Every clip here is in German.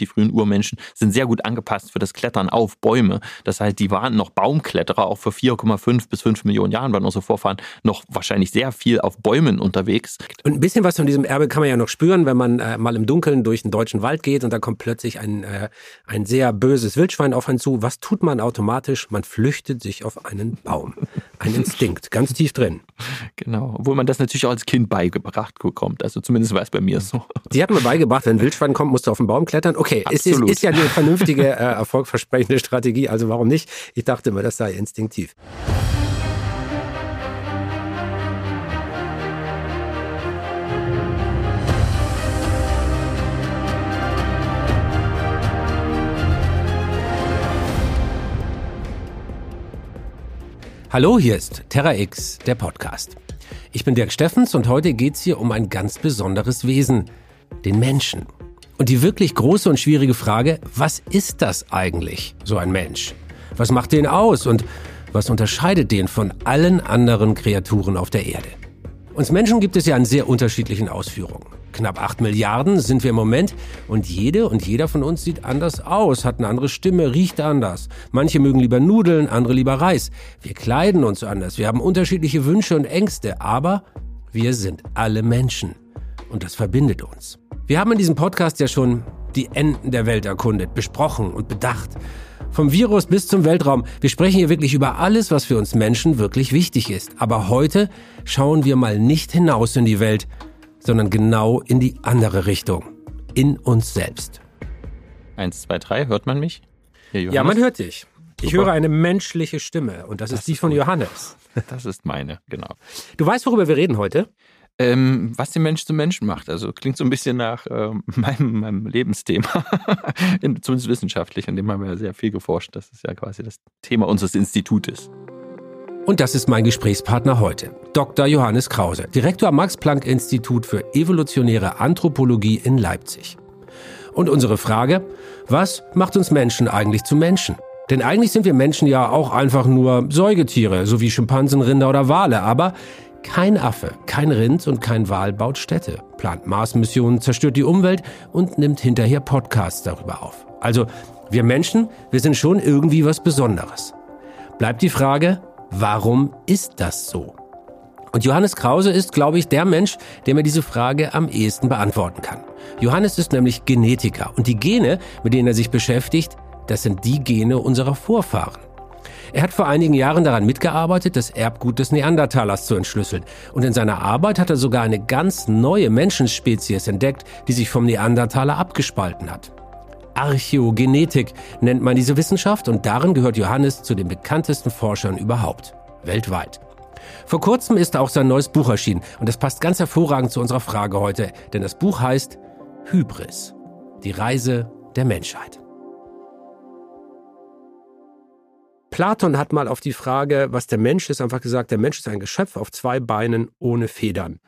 die frühen Urmenschen, sind sehr gut angepasst für das Klettern auf Bäume. Das heißt, die waren noch Baumkletterer, auch vor 4,5 bis 5 Millionen Jahren waren unsere Vorfahren noch wahrscheinlich sehr viel auf Bäumen unterwegs. Und ein bisschen was von diesem Erbe kann man ja noch spüren, wenn man äh, mal im Dunkeln durch den deutschen Wald geht und da kommt plötzlich ein, äh, ein sehr böses Wildschwein auf einen zu. Was tut man automatisch? Man flüchtet sich auf einen Baum. Ein Instinkt, ganz tief drin. Genau, obwohl man das natürlich auch als Kind beigebracht bekommt. Also zumindest war es bei mir so. Sie hat mir beigebracht, wenn ein Wildschwein kommt, musst du auf den Baum klettern. Okay, es ist, ist, ja eine vernünftige, äh, erfolgversprechende Strategie, also warum nicht? Ich dachte immer, das sei instinktiv. Hallo, hier ist Terra X, der Podcast. Ich bin Dirk Steffens und heute geht es hier um ein ganz besonderes Wesen, den Menschen. Und die wirklich große und schwierige Frage, was ist das eigentlich, so ein Mensch? Was macht den aus und was unterscheidet den von allen anderen Kreaturen auf der Erde? Uns Menschen gibt es ja in sehr unterschiedlichen Ausführungen. Knapp acht Milliarden sind wir im Moment und jede und jeder von uns sieht anders aus, hat eine andere Stimme, riecht anders. Manche mögen lieber Nudeln, andere lieber Reis. Wir kleiden uns anders, wir haben unterschiedliche Wünsche und Ängste, aber wir sind alle Menschen und das verbindet uns. Wir haben in diesem Podcast ja schon die Enden der Welt erkundet, besprochen und bedacht. Vom Virus bis zum Weltraum. Wir sprechen hier wirklich über alles, was für uns Menschen wirklich wichtig ist. Aber heute schauen wir mal nicht hinaus in die Welt, sondern genau in die andere Richtung. In uns selbst. Eins, zwei, drei, hört man mich? ja, man hört dich. Ich Super. höre eine menschliche Stimme und das, das ist die von. Johannes. Das ist meine, genau. Du weißt, worüber wir reden heute? Ähm, was den Mensch zum Menschen macht. Also klingt so ein bisschen nach äh, meinem, meinem, Lebensthema, zumindest wissenschaftlich, an dem haben wir ja sehr viel geforscht. Das ist ja quasi das Thema unseres Institutes. Und das ist mein Gesprächspartner heute, Dr. Johannes Krause, Direktor am Max-Planck-Institut für evolutionäre Anthropologie in Leipzig. Und unsere Frage, was macht uns Menschen eigentlich zu Menschen? Denn eigentlich sind wir Menschen ja auch einfach nur Säugetiere, so wie Schimpansen, Rinder oder Wale. Aber kein Affe, kein Rind und kein Wal baut Städte, plant Mars-Missionen, zerstört die Umwelt und nimmt hinterher Podcasts darüber auf. Also, wir Menschen, wir sind schon irgendwie was Besonderes. Bleibt die Frage, Warum ist das so? Und Johannes Krause ist, glaube ich, der Mensch, der mir diese Frage am ehesten beantworten kann. Johannes ist nämlich Genetiker und die Gene, mit denen er sich beschäftigt, das sind die Gene unserer Vorfahren. Er hat vor einigen Jahren daran mitgearbeitet, das Erbgut des Neandertalers zu entschlüsseln. Und in seiner Arbeit hat er sogar eine ganz neue Menschenspezies entdeckt, die sich vom Neandertaler abgespalten hat. Archäogenetik nennt man diese Wissenschaft und darin gehört Johannes zu den bekanntesten Forschern überhaupt, weltweit. Vor kurzem ist auch sein neues Buch erschienen und das passt ganz hervorragend zu unserer Frage heute, denn das Buch heißt Hybris, die Reise der Menschheit. Platon hat mal auf die Frage, was der Mensch ist, einfach gesagt, der Mensch ist ein Geschöpf auf zwei Beinen ohne Federn.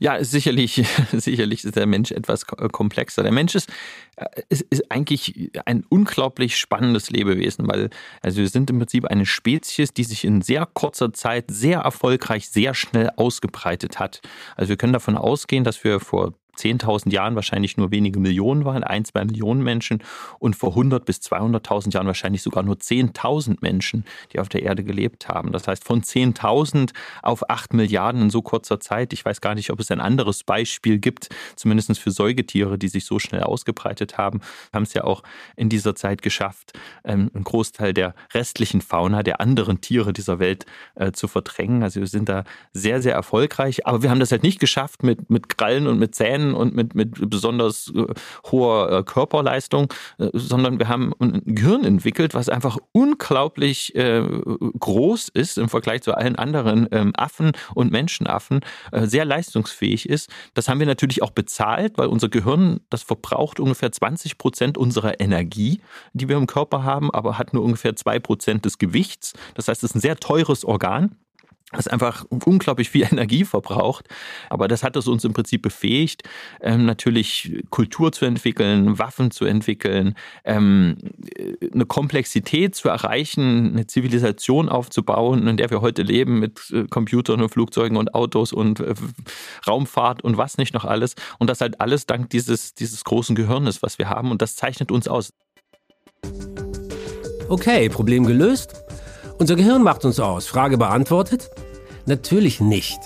Ja, sicherlich, sicherlich ist der Mensch etwas komplexer. Der Mensch ist, äh, ist, ist eigentlich ein unglaublich spannendes Lebewesen, weil also wir sind im Prinzip eine Spezies, die sich in sehr kurzer Zeit sehr erfolgreich, sehr schnell ausgebreitet hat. Also wir können davon ausgehen, dass wir vor 10.000 Jahren wahrscheinlich nur wenige Millionen waren, ein, zwei Millionen Menschen und vor 100 bis 200.000 Jahren wahrscheinlich sogar nur 10.000 Menschen, die auf der Erde gelebt haben. Das heißt, von 10.000 auf 8 Milliarden in so kurzer Zeit. Ich weiß gar nicht, ob es ein anderes Beispiel gibt, zumindest für Säugetiere, die sich so schnell ausgebreitet haben, haben es ja auch in dieser Zeit geschafft, ähm, einen Großteil der restlichen Fauna, der anderen Tiere dieser Welt äh, zu verdrängen. Also wir sind da sehr, sehr erfolgreich. Aber wir haben das halt nicht geschafft mit, mit Krallen und mit Zähnen und mit, mit besonders äh, hoher äh, Körperleistung, äh, sondern wir haben ein Gehirn entwickelt, was einfach unglaublich groß ist im Vergleich zu allen anderen ähm, Affen und Menschenaffen, sehr leistungsfähig ist. Das haben wir natürlich auch bezahlt, weil unser Gehirn, das verbraucht ungefähr 20 Prozent unserer Energie, die wir im Körper haben, aber hat nur ungefähr zwei Prozent des Gewichts. Das heißt, es ist ein sehr teures Organ. Was einfach unglaublich viel Energie verbraucht. Aber das hat es uns im Prinzip befähigt, ähm, natürlich Kultur zu entwickeln, Waffen zu entwickeln, ähm, eine Komplexität zu erreichen, eine Zivilisation aufzubauen, in der wir heute leben mit äh, Computern und Flugzeugen und Autos und äh, Raumfahrt und was nicht noch alles. Und das halt alles dank dieses, dieses großen Gehirnes, was wir haben. Und das zeichnet uns aus. Okay, Problem gelöst. Unser Gehirn macht uns aus. Frage beantwortet? Natürlich nicht.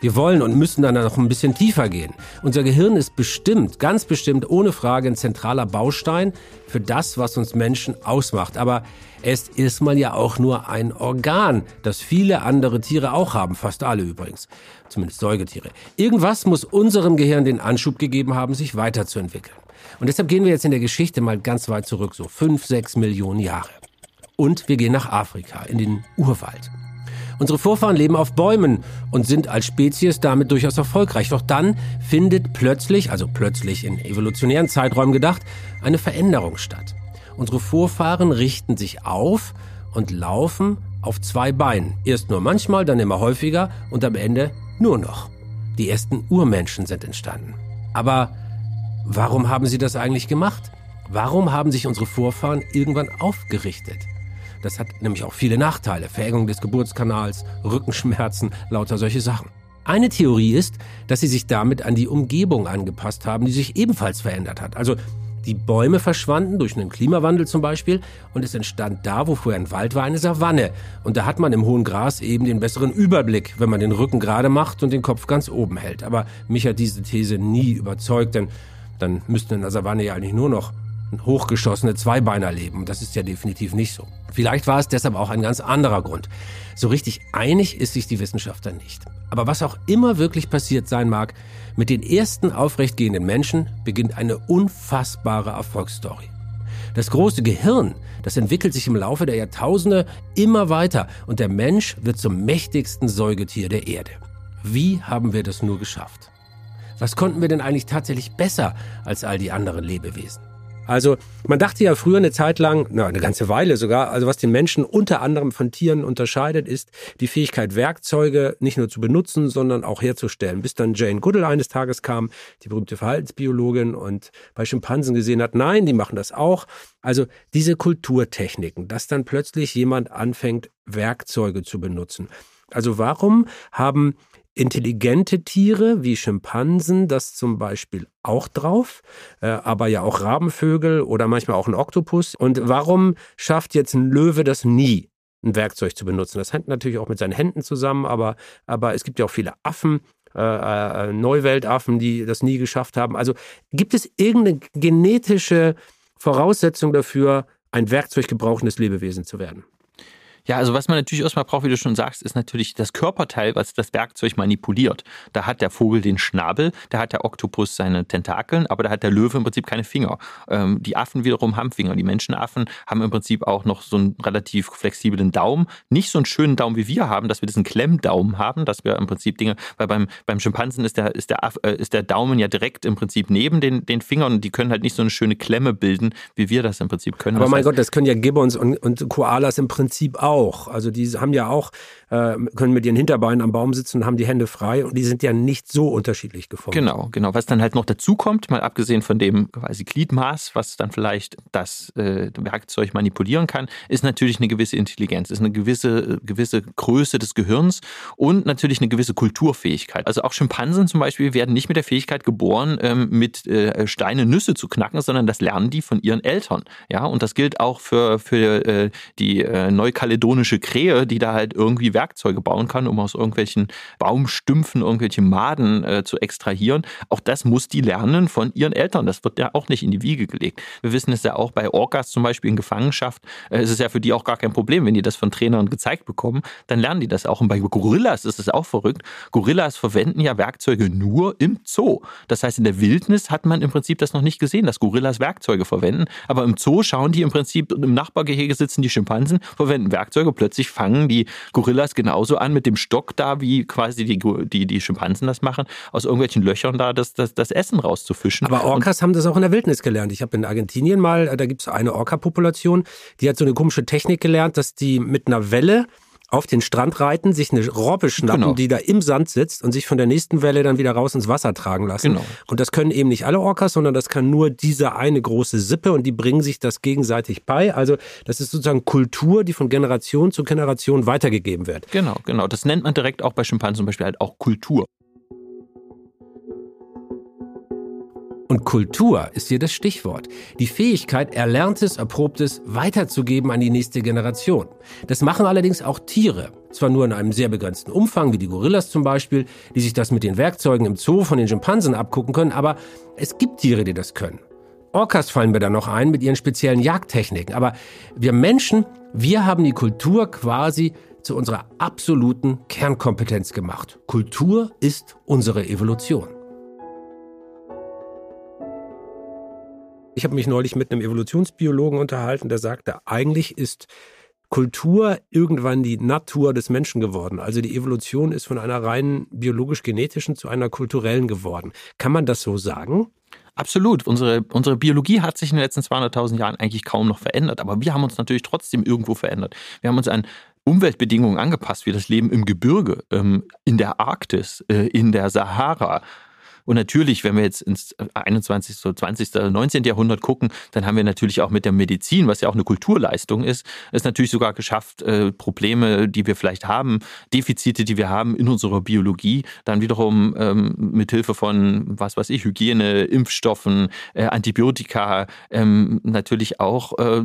Wir wollen und müssen dann noch ein bisschen tiefer gehen. Unser Gehirn ist bestimmt, ganz bestimmt, ohne Frage ein zentraler Baustein für das, was uns Menschen ausmacht. Aber es ist mal ja auch nur ein Organ, das viele andere Tiere auch haben, fast alle übrigens, zumindest Säugetiere. Irgendwas muss unserem Gehirn den Anschub gegeben haben, sich weiterzuentwickeln. Und deshalb gehen wir jetzt in der Geschichte mal ganz weit zurück, so fünf, sechs Millionen Jahre. Und wir gehen nach Afrika, in den Urwald. Unsere Vorfahren leben auf Bäumen und sind als Spezies damit durchaus erfolgreich. Doch dann findet plötzlich, also plötzlich in evolutionären Zeiträumen gedacht, eine Veränderung statt. Unsere Vorfahren richten sich auf und laufen auf zwei Beinen. Erst nur manchmal, dann immer häufiger und am Ende nur noch. Die ersten Urmenschen sind entstanden. Aber warum haben sie das eigentlich gemacht? Warum haben sich unsere Vorfahren irgendwann aufgerichtet? Das hat nämlich auch viele Nachteile. Verengung des Geburtskanals, Rückenschmerzen, lauter solche Sachen. Eine Theorie ist, dass sie sich damit an die Umgebung angepasst haben, die sich ebenfalls verändert hat. Also die Bäume verschwanden durch einen Klimawandel zum Beispiel und es entstand da, wo vorher ein Wald war, eine Savanne. Und da hat man im hohen Gras eben den besseren Überblick, wenn man den Rücken gerade macht und den Kopf ganz oben hält. Aber mich hat diese These nie überzeugt, denn dann müsste in der Savanne ja eigentlich nur noch hochgeschossene Zweibeiner leben. Das ist ja definitiv nicht so. Vielleicht war es deshalb auch ein ganz anderer Grund. So richtig einig ist sich die Wissenschaft dann nicht. Aber was auch immer wirklich passiert sein mag, mit den ersten aufrechtgehenden Menschen beginnt eine unfassbare Erfolgsstory. Das große Gehirn, das entwickelt sich im Laufe der Jahrtausende immer weiter und der Mensch wird zum mächtigsten Säugetier der Erde. Wie haben wir das nur geschafft? Was konnten wir denn eigentlich tatsächlich besser als all die anderen Lebewesen? Also man dachte ja früher eine Zeit lang, na, eine ganze Weile sogar, also was den Menschen unter anderem von Tieren unterscheidet, ist die Fähigkeit, Werkzeuge nicht nur zu benutzen, sondern auch herzustellen. Bis dann Jane Goodall eines Tages kam, die berühmte Verhaltensbiologin, und bei Schimpansen gesehen hat, nein, die machen das auch. Also diese Kulturtechniken, dass dann plötzlich jemand anfängt, Werkzeuge zu benutzen. Also warum haben intelligente Tiere wie Schimpansen das zum Beispiel auch drauf, äh, aber ja auch Rabenvögel oder manchmal auch ein Oktopus. Und warum schafft jetzt ein Löwe das nie? ein Werkzeug zu benutzen. Das hängt natürlich auch mit seinen Händen zusammen, aber, aber es gibt ja auch viele Affen, äh, äh, Neuweltaffen, die das nie geschafft haben. Also gibt es irgendeine genetische Voraussetzung dafür, ein werkzeuggebrauchendes Lebewesen zu werden? Ja, also was man natürlich erstmal braucht, wie du schon sagst, ist natürlich das Körperteil, was das Werkzeug manipuliert. Da hat der Vogel den Schnabel, da hat der Oktopus seine Tentakeln, aber da hat der Löwe im Prinzip keine Finger. Ähm, die Affen wiederum haben Finger. Die Menschenaffen haben im Prinzip auch noch so einen relativ flexiblen Daumen. Nicht so einen schönen Daumen wie wir haben, dass wir diesen Klemmdaumen haben, dass wir im Prinzip Dinge, weil beim, beim Schimpansen ist der, ist, der, äh, ist der Daumen ja direkt im Prinzip neben den, den Fingern und die können halt nicht so eine schöne Klemme bilden, wie wir das im Prinzip können. Aber mein heißt, Gott, das können ja Gibbons und, und Koalas im Prinzip auch auch. Also die haben ja auch, äh, können mit ihren Hinterbeinen am Baum sitzen und haben die Hände frei und die sind ja nicht so unterschiedlich geformt. Genau, genau. Was dann halt noch dazu kommt, mal abgesehen von dem quasi Gliedmaß, was dann vielleicht das äh, Werkzeug manipulieren kann, ist natürlich eine gewisse Intelligenz, ist eine gewisse, gewisse Größe des Gehirns und natürlich eine gewisse Kulturfähigkeit. Also auch Schimpansen zum Beispiel werden nicht mit der Fähigkeit geboren, ähm, mit äh, Steine Nüsse zu knacken, sondern das lernen die von ihren Eltern. Ja, und das gilt auch für, für äh, die äh, neukaledonische Krähe, die da halt irgendwie Werkzeuge bauen kann, um aus irgendwelchen Baumstümpfen irgendwelche Maden äh, zu extrahieren. Auch das muss die lernen von ihren Eltern. Das wird ja auch nicht in die Wiege gelegt. Wir wissen es ja auch bei Orcas zum Beispiel in Gefangenschaft. Äh, ist es ja für die auch gar kein Problem, wenn die das von Trainern gezeigt bekommen, dann lernen die das auch. Und bei Gorillas ist es auch verrückt. Gorillas verwenden ja Werkzeuge nur im Zoo. Das heißt, in der Wildnis hat man im Prinzip das noch nicht gesehen, dass Gorillas Werkzeuge verwenden. Aber im Zoo schauen die im Prinzip im Nachbargehege sitzen die Schimpansen, verwenden Werkzeuge plötzlich fangen die Gorillas genauso an mit dem Stock da, wie quasi die, die, die Schimpansen das machen, aus irgendwelchen Löchern da das, das, das Essen rauszufischen. Aber Orcas Und, haben das auch in der Wildnis gelernt. Ich habe in Argentinien mal, da gibt es eine Orca-Population, die hat so eine komische Technik gelernt, dass die mit einer Welle auf den Strand reiten, sich eine Robbe schnappen, Genau. die da im Sand sitzt und sich von der nächsten Welle dann wieder raus ins Wasser tragen lassen. Genau. Und das können eben nicht alle Orcas, sondern das kann nur diese eine große Sippe und die bringen sich das gegenseitig bei. Also das ist sozusagen Kultur, die von Generation zu Generation weitergegeben wird. Genau, genau. Das nennt man direkt auch bei Schimpansen zum Beispiel halt auch Kultur. Und Kultur ist hier das Stichwort. Die Fähigkeit, Erlerntes, Erprobtes weiterzugeben an die nächste Generation. Das machen allerdings auch Tiere. Zwar nur in einem sehr begrenzten Umfang, wie die Gorillas zum Beispiel, die sich das mit den Werkzeugen im Zoo von den Schimpansen abgucken können, aber es gibt Tiere, die das können. Orcas fallen mir da noch ein mit ihren speziellen Jagdtechniken. Aber wir Menschen, wir haben die Kultur quasi zu unserer absoluten Kernkompetenz gemacht. Kultur ist unsere Evolution. Ich habe mich neulich mit einem Evolutionsbiologen unterhalten, der sagte, eigentlich ist Kultur irgendwann die Natur des Menschen geworden. Also die Evolution ist von einer rein biologisch-genetischen zu einer kulturellen geworden. Kann man das so sagen? Absolut. Unsere, unsere Biologie hat sich in den letzten 200.000 Jahren eigentlich kaum noch verändert. Aber wir haben uns natürlich trotzdem irgendwo verändert. Wir haben uns an Umweltbedingungen angepasst, wie das Leben im Gebirge, ähm, in der Arktis, äh, in der Sahara. Und natürlich, wenn wir jetzt ins 21., 20., 19. Jahrhundert gucken, dann haben wir natürlich auch mit der Medizin, was ja auch eine Kulturleistung ist, es natürlich sogar geschafft, äh, Probleme, die wir vielleicht haben, Defizite, die wir haben in unserer Biologie, dann wiederum ähm, mit Hilfe von, was weiß ich, Hygiene, Impfstoffen, äh, Antibiotika, ähm, natürlich auch äh,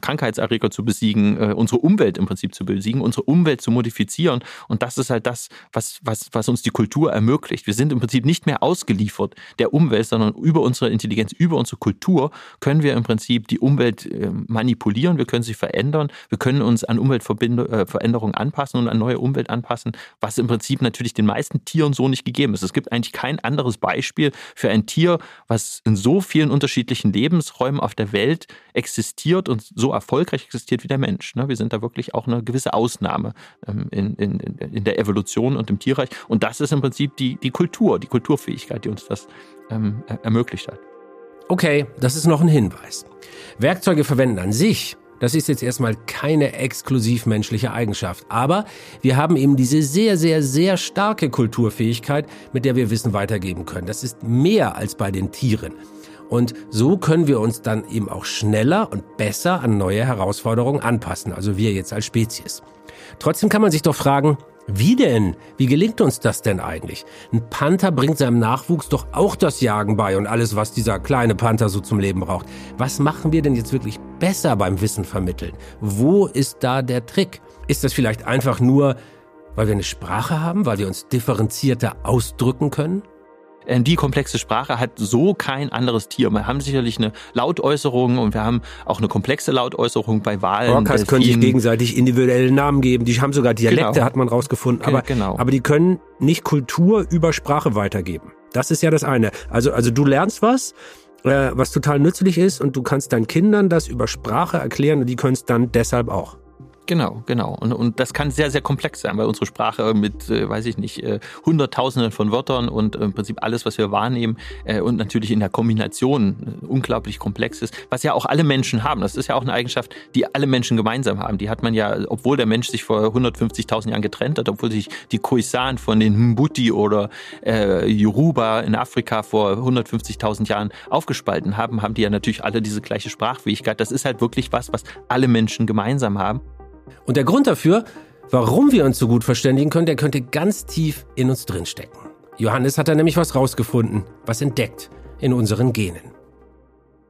Krankheitserreger zu besiegen, unsere Umwelt im Prinzip zu besiegen, unsere Umwelt zu modifizieren. Und das ist halt das, was, was, was uns die Kultur ermöglicht. Wir sind im Prinzip nicht mehr ausgeliefert der Umwelt, sondern über unsere Intelligenz, über unsere Kultur können wir im Prinzip die Umwelt äh, manipulieren, wir können sie verändern, wir können uns an Umweltveränderungen anpassen und an neue Umwelt anpassen, was im Prinzip natürlich den meisten Tieren so nicht gegeben ist. Es gibt eigentlich kein anderes Beispiel für ein Tier, was in so vielen unterschiedlichen Lebensräumen auf der Welt existiert und so erfolgreich existiert wie der Mensch. ne? Wir sind da wirklich auch eine gewisse Ausnahme ähm, in, in, in der Evolution und im Tierreich. Und das ist im Prinzip die, die Kultur, die Kulturfähigkeit. Fähigkeit, die uns das ähm, ermöglicht hat. Okay, das ist noch ein Hinweis. Werkzeuge verwenden an sich, das ist jetzt erstmal keine exklusiv menschliche Eigenschaft. Aber wir haben eben diese sehr, sehr, sehr starke Kulturfähigkeit, mit der wir Wissen weitergeben können. Das ist mehr als bei den Tieren. Und so können wir uns dann eben auch schneller und besser an neue Herausforderungen anpassen, also wir jetzt als Spezies. Trotzdem kann man sich doch fragen, wie denn? Wie gelingt uns das denn eigentlich? Ein Panther bringt seinem Nachwuchs doch auch das Jagen bei und alles, was dieser kleine Panther so zum Leben braucht. Was machen wir denn jetzt wirklich besser beim Wissen vermitteln? Wo ist da der Trick? Ist das vielleicht einfach nur, weil wir eine Sprache haben, weil wir uns differenzierter ausdrücken können? Die komplexe Sprache hat so kein anderes Tier. Wir haben sicherlich eine Lautäußerung und wir haben auch eine komplexe Lautäußerung bei Wahlen. Orcas können sich gegenseitig individuelle Namen geben. Die haben sogar Dialekte, genau. hat man rausgefunden. Aber, genau. aber die können nicht Kultur über Sprache weitergeben. Das ist ja das eine. Also, also du lernst was, äh, was total nützlich ist und du kannst deinen Kindern das über Sprache erklären und die können es dann deshalb auch. Genau, genau. Und, und das kann sehr, sehr komplex sein, weil unsere Sprache mit, äh, weiß ich nicht, äh, Hunderttausenden von Wörtern und äh, im Prinzip alles, was wir wahrnehmen äh, und natürlich in der Kombination äh, unglaublich komplex ist, was ja auch alle Menschen haben. Das ist ja auch eine Eigenschaft, die alle Menschen gemeinsam haben. Die hat man ja, obwohl der Mensch sich vor 150.000 Jahren getrennt hat, obwohl sich die Khoisan von den Mbuti oder äh, Yoruba in Afrika vor 150.000 Jahren aufgespalten haben, haben die ja natürlich alle diese gleiche Sprachfähigkeit. Das ist halt wirklich was, was alle Menschen gemeinsam haben. Und der Grund dafür, warum wir uns so gut verständigen können, der könnte ganz tief in uns drinstecken. Johannes hat da nämlich was rausgefunden, was entdeckt in unseren Genen.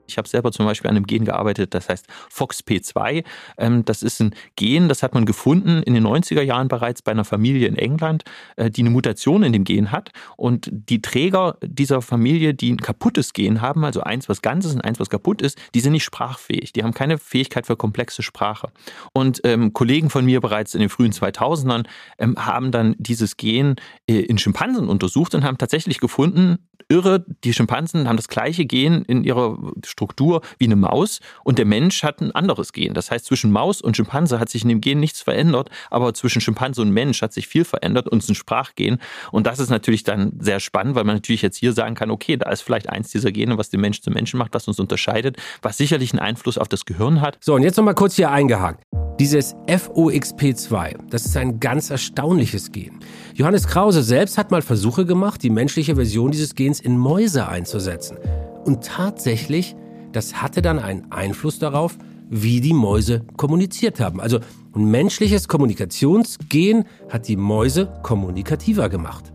Ich habe selber zum Beispiel an einem Gen gearbeitet, das heißt FOXP2. Ähm, das ist ein Gen, das hat man gefunden in den 90er Jahren bereits bei einer Familie in England, äh, die eine Mutation in dem Gen hat. Und die Träger dieser Familie, die ein kaputtes Gen haben, also eins, was ganz ist und eins, was kaputt ist, die sind nicht sprachfähig. Die haben keine Fähigkeit für komplexe Sprache. Und ähm, Kollegen von mir bereits in den frühen 2000ern ähm, haben dann dieses Gen äh, in Schimpansen untersucht und haben tatsächlich gefunden, irre, die Schimpansen haben das gleiche Gen in ihrer Struktur wie eine Maus und der Mensch hat ein anderes Gen. Das heißt, zwischen Maus und Schimpanse hat sich in dem Gen nichts verändert, aber zwischen Schimpanse und Mensch hat sich viel verändert und es ist ein Sprachgen. Und das ist natürlich dann sehr spannend, weil man natürlich jetzt hier sagen kann, okay, da ist vielleicht eins dieser Gene, was den Mensch zum Menschen macht, was uns unterscheidet, was sicherlich einen Einfluss auf das Gehirn hat. So, und jetzt nochmal kurz hier eingehakt. Dieses FOXP2, das ist ein ganz erstaunliches Gen. Johannes Krause selbst hat mal Versuche gemacht, die menschliche Version dieses Gens in Mäuse einzusetzen. Und tatsächlich, das hatte dann einen Einfluss darauf, wie die Mäuse kommuniziert haben. Also ein menschliches Kommunikationsgen hat die Mäuse kommunikativer gemacht.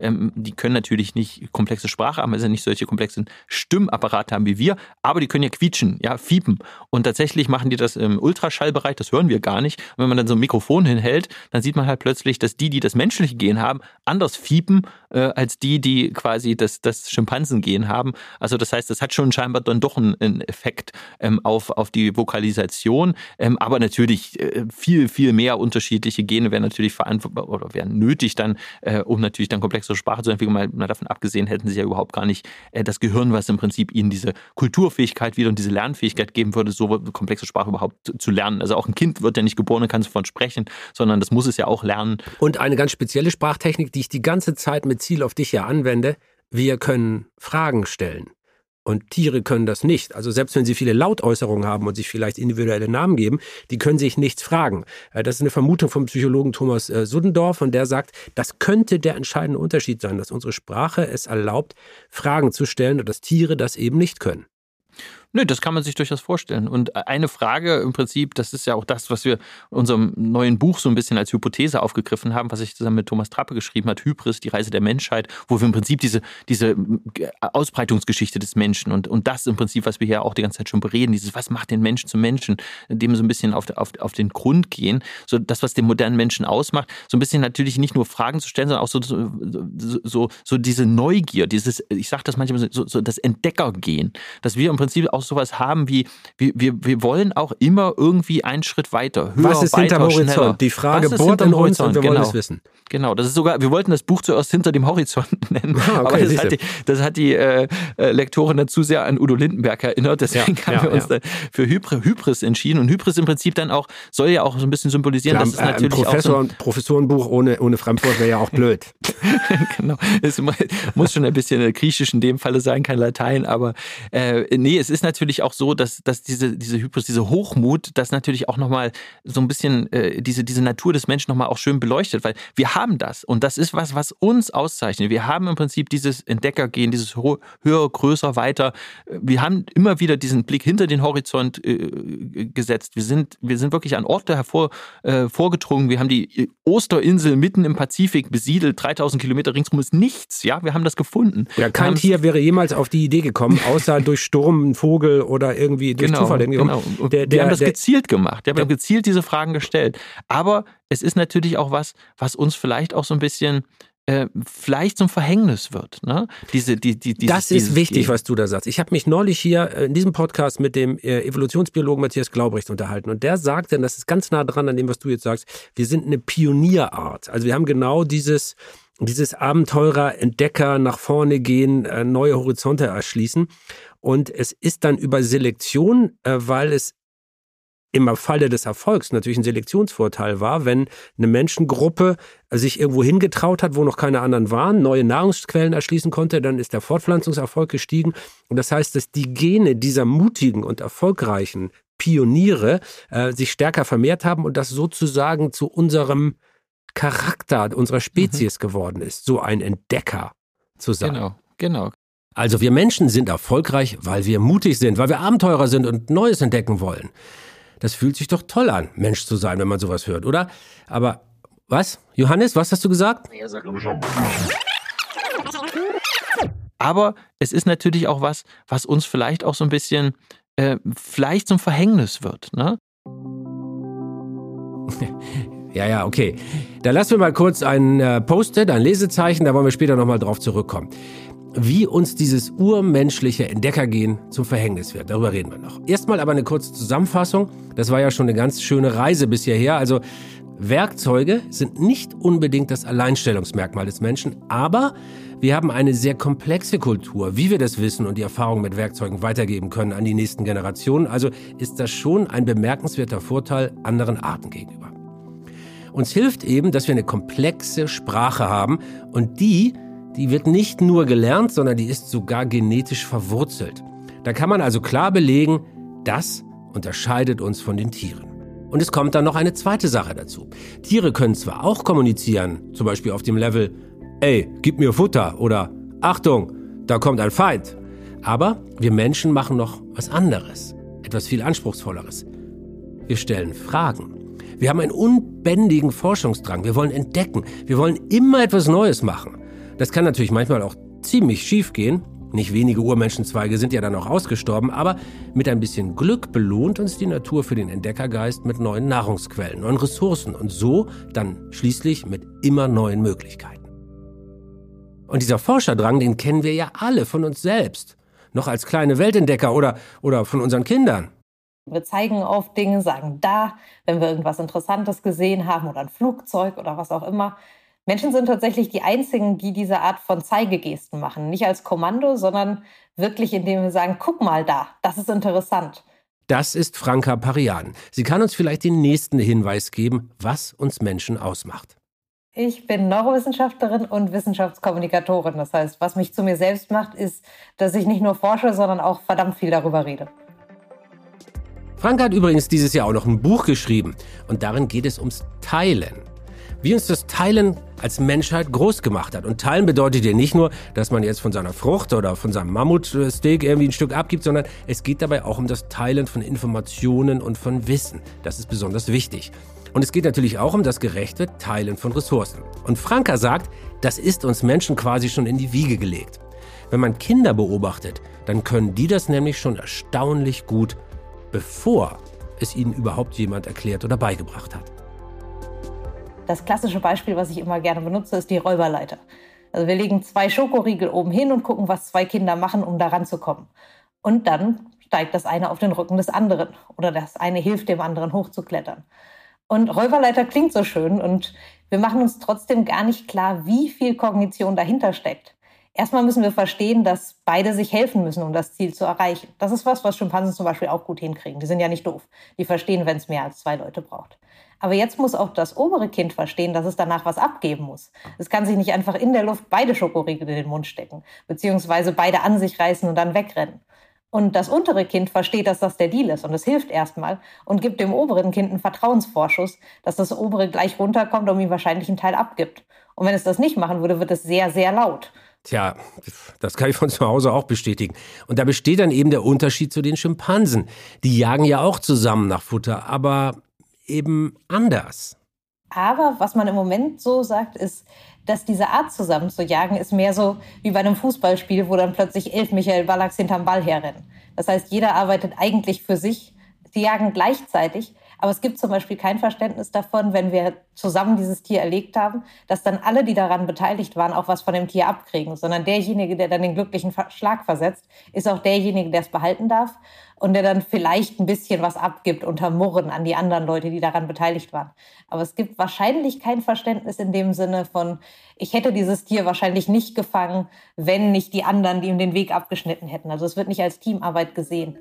Ähm, die können natürlich nicht komplexe Sprache haben, also nicht solche komplexen Stimmapparate haben wie wir, aber die können ja quietschen, ja, fiepen. Und tatsächlich machen die das im Ultraschallbereich, das hören wir gar nicht. Und wenn man dann so ein Mikrofon hinhält, dann sieht man halt plötzlich, dass die, die das menschliche Gen haben, anders fiepen äh, als die, die quasi das, das Schimpansengen haben. Also das heißt, das hat schon scheinbar dann doch einen, einen Effekt ähm, auf, auf die Vokalisation. Ähm, aber natürlich äh, viel, viel mehr unterschiedliche Gene wären natürlich verantwortlich oder wären nötig dann, äh, um natürlich dann komplex komplexe Sprache zu entwickeln. Mal, mal davon abgesehen hätten sie ja überhaupt gar nicht äh, das Gehirn, was im Prinzip ihnen diese Kulturfähigkeit wieder und diese Lernfähigkeit geben würde, so komplexe Sprache überhaupt zu, zu lernen. Also auch ein Kind wird ja nicht geboren und kann davon sprechen, sondern das muss es ja auch lernen. Und eine ganz spezielle Sprachtechnik, die ich die ganze Zeit mit Ziel auf dich ja anwende, wir können Fragen stellen. Und Tiere können das nicht. Also selbst wenn sie viele Lautäußerungen haben und sich vielleicht individuelle Namen geben, die können sich nichts fragen. Äh, das ist eine Vermutung vom Psychologen Thomas äh, Suddendorf und der sagt, das könnte der entscheidende Unterschied sein, dass unsere Sprache es erlaubt, Fragen zu stellen und dass Tiere das eben nicht können. Nö, das kann man sich durchaus vorstellen. Und eine Frage im Prinzip, das ist ja auch das, was wir in unserem neuen Buch so ein bisschen als Hypothese aufgegriffen haben, was ich zusammen mit Thomas Trappe geschrieben hat, Hybris, die Reise der Menschheit, wo wir im Prinzip diese, diese Ausbreitungsgeschichte des Menschen und, und das im Prinzip, was wir hier auch die ganze Zeit schon bereden, dieses, was macht den Menschen zum Menschen, dem so ein bisschen auf, auf, auf den Grund gehen, so das, was den modernen Menschen ausmacht, so ein bisschen natürlich nicht nur Fragen zu stellen, sondern auch so, so, so, so diese Neugier, dieses, ich sage das manchmal so, so das Entdeckergehen, dass wir im Prinzip auch sowas haben wie, wir, wir, wir wollen auch immer irgendwie einen Schritt weiter, höher, Was ist weiter, hinterm Horizont? Schneller. Die Frage bohrt in uns und wir genau. wollen es wissen. Genau, das ist sogar, wir wollten das Buch zuerst hinter dem Horizont nennen, ah, okay, aber das hat die, das hat die äh, äh, Lektorin dazu sehr an Udo Lindenberg erinnert, deswegen ja, haben ja, wir uns ja. für Hybris, Hybris entschieden und Hybris im Prinzip dann auch, soll ja auch so ein bisschen symbolisieren, Klar, dass es äh, natürlich Professor, auch so ein Professorenbuch ohne, ohne Fremdwort wäre ja auch blöd. genau, es muss schon ein bisschen griechisch in dem Falle sein, kein Latein, aber äh, nee, es ist natürlich auch so, dass, dass diese, diese Hybris, diese Hochmut, das natürlich auch nochmal so ein bisschen äh, diese, diese Natur des Menschen nochmal auch schön beleuchtet, weil wir haben das und das ist was, was uns auszeichnet. Wir haben im Prinzip dieses Entdeckergehen, dieses höher, größer, weiter. Wir haben immer wieder diesen Blick hinter den Horizont äh, gesetzt. Wir sind, wir sind wirklich an Orte hervor äh, vorgedrungen. Wir haben die Osterinsel mitten im Pazifik besiedelt, 3000 Kilometer ringsrum ist nichts. Ja, wir haben das gefunden. Ja, kein Tier wäre jemals auf die Idee gekommen, außer durch Sturm, ein Vogel oder irgendwie durch genau, Zufall. Irgendwie. Genau. Der, der, wir haben das der, gezielt gemacht. Wir haben gezielt diese Fragen gestellt. Aber es ist natürlich auch was, was uns vielleicht auch so ein bisschen äh, vielleicht zum Verhängnis wird. Ne? Diese, die, die, dieses, das ist wichtig, was du da sagst. Ich habe mich neulich hier äh, in diesem Podcast mit dem äh, Evolutionsbiologen Matthias Glaubrecht unterhalten und der sagte, und das ist ganz nah dran an dem, was du jetzt sagst, wir sind eine Pionierart. Also wir haben genau dieses, dieses Abenteurer, Entdecker, nach vorne gehen, neue Horizonte erschließen. Und es ist dann über Selektion, weil es im Falle des Erfolgs natürlich ein Selektionsvorteil war, wenn eine Menschengruppe sich irgendwo hingetraut hat, wo noch keine anderen waren, neue Nahrungsquellen erschließen konnte, dann ist der Fortpflanzungserfolg gestiegen. Und das heißt, dass die Gene dieser mutigen und erfolgreichen Pioniere äh, sich stärker vermehrt haben und das sozusagen zu unserem Charakter unserer Spezies mhm. geworden ist, so ein Entdecker zu sein. Genau, genau. Also wir Menschen sind erfolgreich, weil wir mutig sind, weil wir Abenteurer sind und Neues entdecken wollen. Das fühlt sich doch toll an, Mensch zu sein, wenn man sowas hört, oder? Aber was? Johannes, was hast du gesagt? Aber es ist natürlich auch was, was uns vielleicht auch so ein bisschen, äh, vielleicht zum Verhängnis wird. Ne? Ja, ja, okay. Da lassen wir mal kurz ein äh, Post-it, ein Lesezeichen, da wollen wir später nochmal drauf zurückkommen wie uns dieses urmenschliche Entdeckergehen zum Verhängnis wird. Darüber reden wir noch. Erstmal aber eine kurze Zusammenfassung. Das war ja schon eine ganz schöne Reise bis hierher. Also Werkzeuge sind nicht unbedingt das Alleinstellungsmerkmal des Menschen, aber wir haben eine sehr komplexe Kultur, wie wir das Wissen und die Erfahrung mit Werkzeugen weitergeben können an die nächsten Generationen. Also ist das schon ein bemerkenswerter Vorteil anderen Arten gegenüber. Uns hilft eben, dass wir eine komplexe Sprache haben und die die wird nicht nur gelernt, sondern die ist sogar genetisch verwurzelt. Da kann man also klar belegen, das unterscheidet uns von den Tieren. Und es kommt dann noch eine zweite Sache dazu. Tiere können zwar auch kommunizieren, zum Beispiel auf dem Level, ey, gib mir Futter oder Achtung, da kommt ein Feind. Aber wir Menschen machen noch was anderes, etwas viel anspruchsvolleres. Wir stellen Fragen. Wir haben einen unbändigen Forschungsdrang. Wir wollen entdecken. Wir wollen immer etwas Neues machen. Das kann natürlich manchmal auch ziemlich schief gehen. Nicht wenige Urmenschenzweige sind ja dann auch ausgestorben, aber mit ein bisschen Glück belohnt uns die Natur für den Entdeckergeist mit neuen Nahrungsquellen, neuen Ressourcen und so dann schließlich mit immer neuen Möglichkeiten. Und dieser Forscherdrang, den kennen wir ja alle von uns selbst. Noch als kleine Weltentdecker oder, oder von unseren Kindern. Wir zeigen auf Dinge, sagen da, wenn wir irgendwas Interessantes gesehen haben oder ein Flugzeug oder was auch immer. Menschen sind tatsächlich die einzigen, die diese Art von Zeigegesten machen. Nicht als Kommando, sondern wirklich, indem wir sagen, guck mal da, das ist interessant. Das ist Franka Parian. Sie kann uns vielleicht den nächsten Hinweis geben, was uns Menschen ausmacht. Ich bin Neurowissenschaftlerin und Wissenschaftskommunikatorin. Das heißt, was mich zu mir selbst macht, ist, dass ich nicht nur forsche, sondern auch verdammt viel darüber rede. Franka hat übrigens dieses Jahr auch noch ein Buch geschrieben und darin geht es ums Teilen wie uns das Teilen als Menschheit groß gemacht hat. Und teilen bedeutet ja nicht nur, dass man jetzt von seiner Frucht oder von seinem Mammutsteak irgendwie ein Stück abgibt, sondern es geht dabei auch um das Teilen von Informationen und von Wissen. Das ist besonders wichtig. Und es geht natürlich auch um das gerechte Teilen von Ressourcen. Und Franka sagt, das ist uns Menschen quasi schon in die Wiege gelegt. Wenn man Kinder beobachtet, dann können die das nämlich schon erstaunlich gut, bevor es ihnen überhaupt jemand erklärt oder beigebracht hat. Das klassische Beispiel, was ich immer gerne benutze, ist die Räuberleiter. Also wir legen zwei Schokoriegel oben hin und gucken, was zwei Kinder machen, um da ranzukommen. Und dann steigt das eine auf den Rücken des anderen oder das eine hilft dem anderen hochzuklettern. Und Räuberleiter klingt so schön und wir machen uns trotzdem gar nicht klar, wie viel Kognition dahinter steckt. Erstmal müssen wir verstehen, dass beide sich helfen müssen, um das Ziel zu erreichen. Das ist was, was Schimpansen zum Beispiel auch gut hinkriegen. Die sind ja nicht doof. Die verstehen, wenn es mehr als zwei Leute braucht. Aber jetzt muss auch das obere Kind verstehen, dass es danach was abgeben muss. Es kann sich nicht einfach in der Luft beide Schokoriegel in den Mund stecken, beziehungsweise beide an sich reißen und dann wegrennen. Und das untere Kind versteht, dass das der Deal ist und es hilft erstmal und gibt dem oberen Kind einen Vertrauensvorschuss, dass das obere gleich runterkommt und ihm wahrscheinlich einen Teil abgibt. Und wenn es das nicht machen würde, wird es sehr, sehr laut. Tja, das kann ich von zu Hause auch bestätigen. Und da besteht dann eben der Unterschied zu den Schimpansen. Die jagen ja auch zusammen nach Futter, aber eben anders. Aber was man im Moment so sagt, ist, dass diese Art zusammen zu jagen ist mehr so wie bei einem Fußballspiel, wo dann plötzlich elf Michael Ballacks hinterm Ball herrennen. Das heißt, jeder arbeitet eigentlich für sich. Die jagen gleichzeitig, aber es gibt zum Beispiel kein Verständnis davon, wenn wir zusammen dieses Tier erlegt haben, dass dann alle, die daran beteiligt waren, auch was von dem Tier abkriegen, sondern derjenige, der dann den glücklichen Schlag versetzt, ist auch derjenige, der es behalten darf und der dann vielleicht ein bisschen was abgibt unter Murren an die anderen Leute, die daran beteiligt waren. Aber es gibt wahrscheinlich kein Verständnis in dem Sinne von, ich hätte dieses Tier wahrscheinlich nicht gefangen, wenn nicht die anderen, die ihm den Weg abgeschnitten hätten. Also es wird nicht als Teamarbeit gesehen.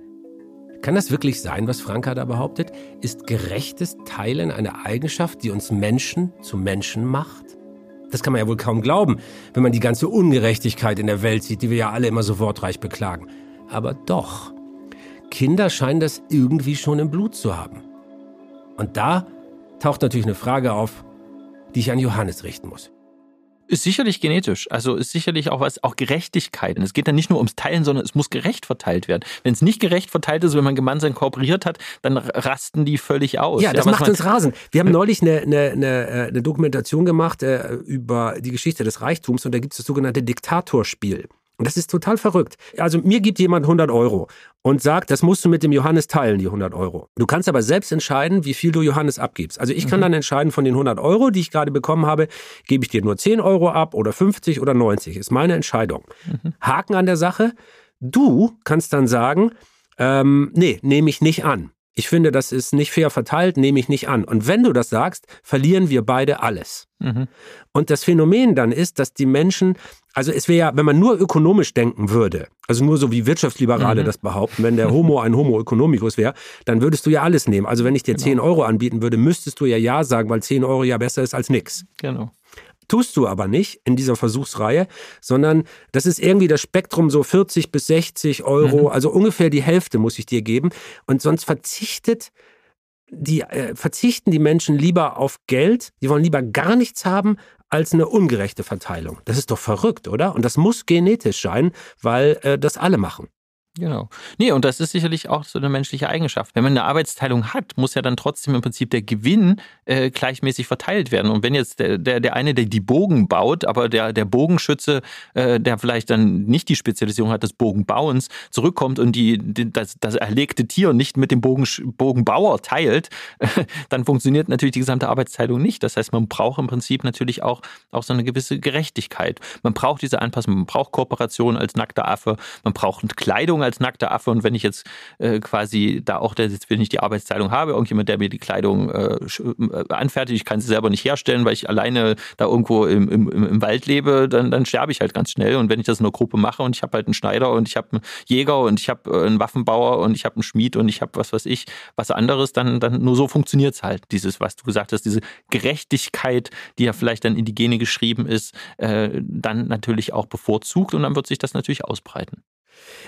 Kann das wirklich sein, was Franka da behauptet? Ist gerechtes Teilen eine Eigenschaft, die uns Menschen zu Menschen macht? Das kann man ja wohl kaum glauben, wenn man die ganze Ungerechtigkeit in der Welt sieht, die wir ja alle immer so wortreich beklagen. Aber doch, Kinder scheinen das irgendwie schon im Blut zu haben. Und da taucht natürlich eine Frage auf, die ich an Johannes richten muss. Ist sicherlich genetisch. Also ist sicherlich auch was, auch Gerechtigkeit. Und es geht dann nicht nur ums Teilen, sondern es muss gerecht verteilt werden. Wenn es nicht gerecht verteilt ist, wenn man gemeinsam kooperiert hat, dann rasten die völlig aus. Ja, das ja, macht uns rasend. Wir haben neulich eine, eine, eine, äh, eine Dokumentation gemacht äh, über die Geschichte des Reichtums und da gibt es das sogenannte Diktatorspiel. Und das ist total verrückt. Also mir gibt jemand 100 Euro und sagt, das musst du mit dem Johannes teilen, die 100 Euro. Du kannst aber selbst entscheiden, wie viel du Johannes abgibst. Also ich kann mhm. dann entscheiden, von den 100 Euro, die ich gerade bekommen habe, gebe ich dir nur 10 Euro ab oder 50 oder 90. Ist meine Entscheidung. Mhm. Haken an der Sache. Du kannst dann sagen, ähm, nee, nehme ich nicht an. Ich finde, das ist nicht fair verteilt, nehme ich nicht an. Und wenn du das sagst, verlieren wir beide alles. Mhm. Und das Phänomen dann ist, dass die Menschen, also es wäre ja, wenn man nur ökonomisch denken würde, also nur so wie Wirtschaftsliberale mhm. das behaupten, wenn der Homo ein Homo economicus wäre, dann würdest du ja alles nehmen. Also wenn ich dir genau. 10 Euro anbieten würde, müsstest du ja Ja sagen, weil 10 Euro ja besser ist als nix. Genau. Tust du aber nicht in dieser Versuchsreihe, sondern das ist irgendwie das Spektrum so 40 bis 60 Euro, mhm. also ungefähr die Hälfte muss ich dir geben. Und sonst verzichtet die äh, verzichten die Menschen lieber auf Geld, die wollen lieber gar nichts haben, als eine ungerechte Verteilung. Das ist doch verrückt, oder? Und das muss genetisch sein, weil äh, das alle machen. Genau. Nee, und das ist sicherlich auch so eine menschliche Eigenschaft. Wenn man eine Arbeitsteilung hat, muss ja dann trotzdem im Prinzip der Gewinn äh, gleichmäßig verteilt werden. Und wenn jetzt der, der, der eine, der die Bogen baut, aber der, der Bogenschütze, äh, der vielleicht dann nicht die Spezialisierung hat des Bogenbauens, zurückkommt und die, die das, das erlegte Tier nicht mit dem Bogen, Bogenbauer teilt, dann funktioniert natürlich die gesamte Arbeitsteilung nicht. Das heißt, man braucht im Prinzip natürlich auch, auch so eine gewisse Gerechtigkeit. Man braucht diese Anpassung, man braucht Kooperation als nackter Affe, man braucht Kleidung als nackter Affe und wenn ich jetzt äh, quasi da auch, der, wenn ich die Arbeitsteilung habe, irgendjemand, der mir die Kleidung äh, äh, anfertigt, ich kann sie selber nicht herstellen, weil ich alleine da irgendwo im, im, im Wald lebe, dann, dann sterbe ich halt ganz schnell. Und wenn ich das in einer Gruppe mache und ich habe halt einen Schneider und ich habe einen Jäger und ich habe äh, einen Waffenbauer und ich habe einen Schmied und ich habe was weiß ich, was anderes, dann, dann nur so funktioniert es halt. Dieses, was du gesagt hast, diese Gerechtigkeit, die ja vielleicht dann in die Gene geschrieben ist, äh, dann natürlich auch bevorzugt und dann wird sich das natürlich ausbreiten.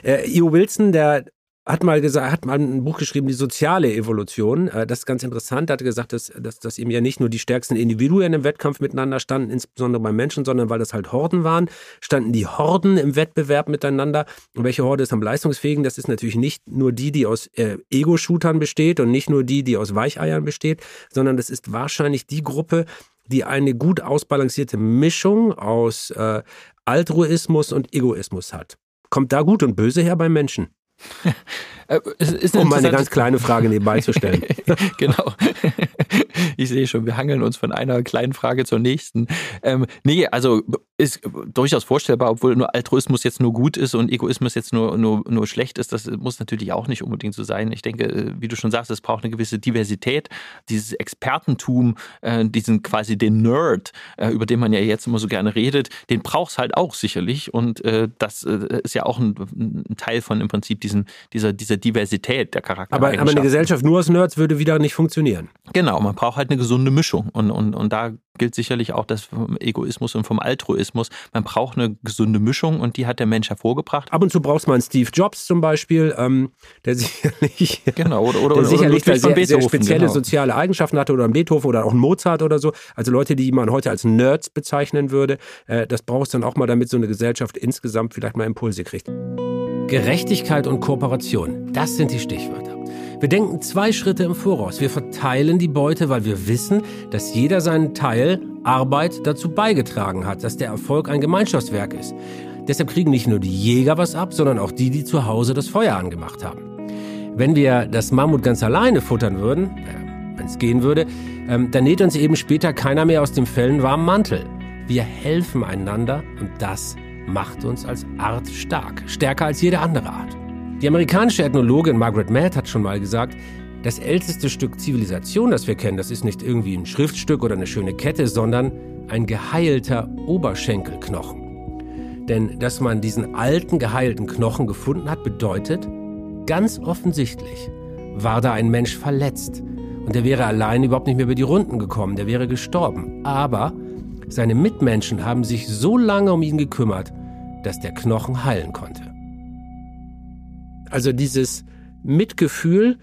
Äh, E.O. Wilson, der hat mal gesagt, hat mal ein Buch geschrieben, die soziale Evolution. Äh, das ist ganz interessant. Er hat gesagt, dass, dass, dass eben ja nicht nur die stärksten Individuen im Wettkampf miteinander standen, insbesondere beim Menschen, sondern weil das halt Horden waren, standen die Horden im Wettbewerb miteinander. Und welche Horde ist am leistungsfähigen? Das ist natürlich nicht nur die, die aus äh, Ego-Shootern besteht und nicht nur die, die aus Weicheiern besteht, sondern das ist wahrscheinlich die Gruppe, die eine gut ausbalancierte Mischung aus äh, Altruismus und Egoismus hat. Kommt da Gut und Böse her beim Menschen? Äh, um mal eine ganz kleine Frage nebenbei zu stellen. genau. Ich sehe schon, wir hangeln uns von einer kleinen Frage zur nächsten. Ähm, nee, also ist durchaus vorstellbar, obwohl nur Altruismus jetzt nur gut ist und Egoismus jetzt nur, nur, nur schlecht ist. Das muss natürlich auch nicht unbedingt so sein. Ich denke, äh, wie du schon sagst, es braucht eine gewisse Diversität, dieses Expertentum, äh, diesen quasi den Nerd, äh, über den man ja jetzt immer so gerne redet, den braucht es halt auch sicherlich. Und äh, das äh, ist ja auch ein, ein, Teil von im Prinzip diesen, dieser, dieser Diversität der Charakter. Aber, aber eine Gesellschaft nur aus Nerds würde wieder nicht funktionieren. Genau, man braucht halt eine gesunde Mischung. Und, und, und da gilt sicherlich auch das vom Egoismus und vom Altruismus. Man braucht eine gesunde Mischung und die hat der Mensch hervorgebracht. Ab und zu brauchst du mal einen Steve Jobs zum Beispiel, ähm, der sicherlich, genau, oder, oder, der oder sicherlich sehr, sehr, spezielle genau. soziale Eigenschaften hatte oder ein Beethoven oder auch ein Mozart oder so. Also Leute, die man heute als Nerds bezeichnen würde. Äh, das brauchst du dann auch mal, damit so eine Gesellschaft insgesamt vielleicht mal Impulse kriegt. Gerechtigkeit und Kooperation, das sind die Stichwörter. Wir denken zwei Schritte im Voraus. Wir verteilen die Beute, weil wir wissen, dass jeder seinen Teil Arbeit dazu beigetragen hat, dass der Erfolg ein Gemeinschaftswerk ist. Deshalb kriegen nicht nur die Jäger was ab, sondern auch die, die zu Hause das Feuer angemacht haben. Wenn wir das Mammut ganz alleine futtern würden, äh, wenn es gehen würde, ähm, dann näht uns eben später keiner mehr aus dem Fellen warmen Mantel. Wir helfen einander und das macht uns als Art stark, stärker als jede andere Art. Die amerikanische Ethnologin Margaret Mead hat schon mal gesagt, das älteste Stück Zivilisation, das wir kennen, das ist nicht irgendwie ein Schriftstück oder eine schöne Kette, sondern ein geheilter Oberschenkelknochen. Denn dass man diesen alten geheilten Knochen gefunden hat, bedeutet, ganz offensichtlich war da ein Mensch verletzt und der wäre allein überhaupt nicht mehr über die Runden gekommen, der wäre gestorben. Aber seine Mitmenschen haben sich so lange um ihn gekümmert, dass der Knochen heilen konnte. Also dieses Mitgefühl,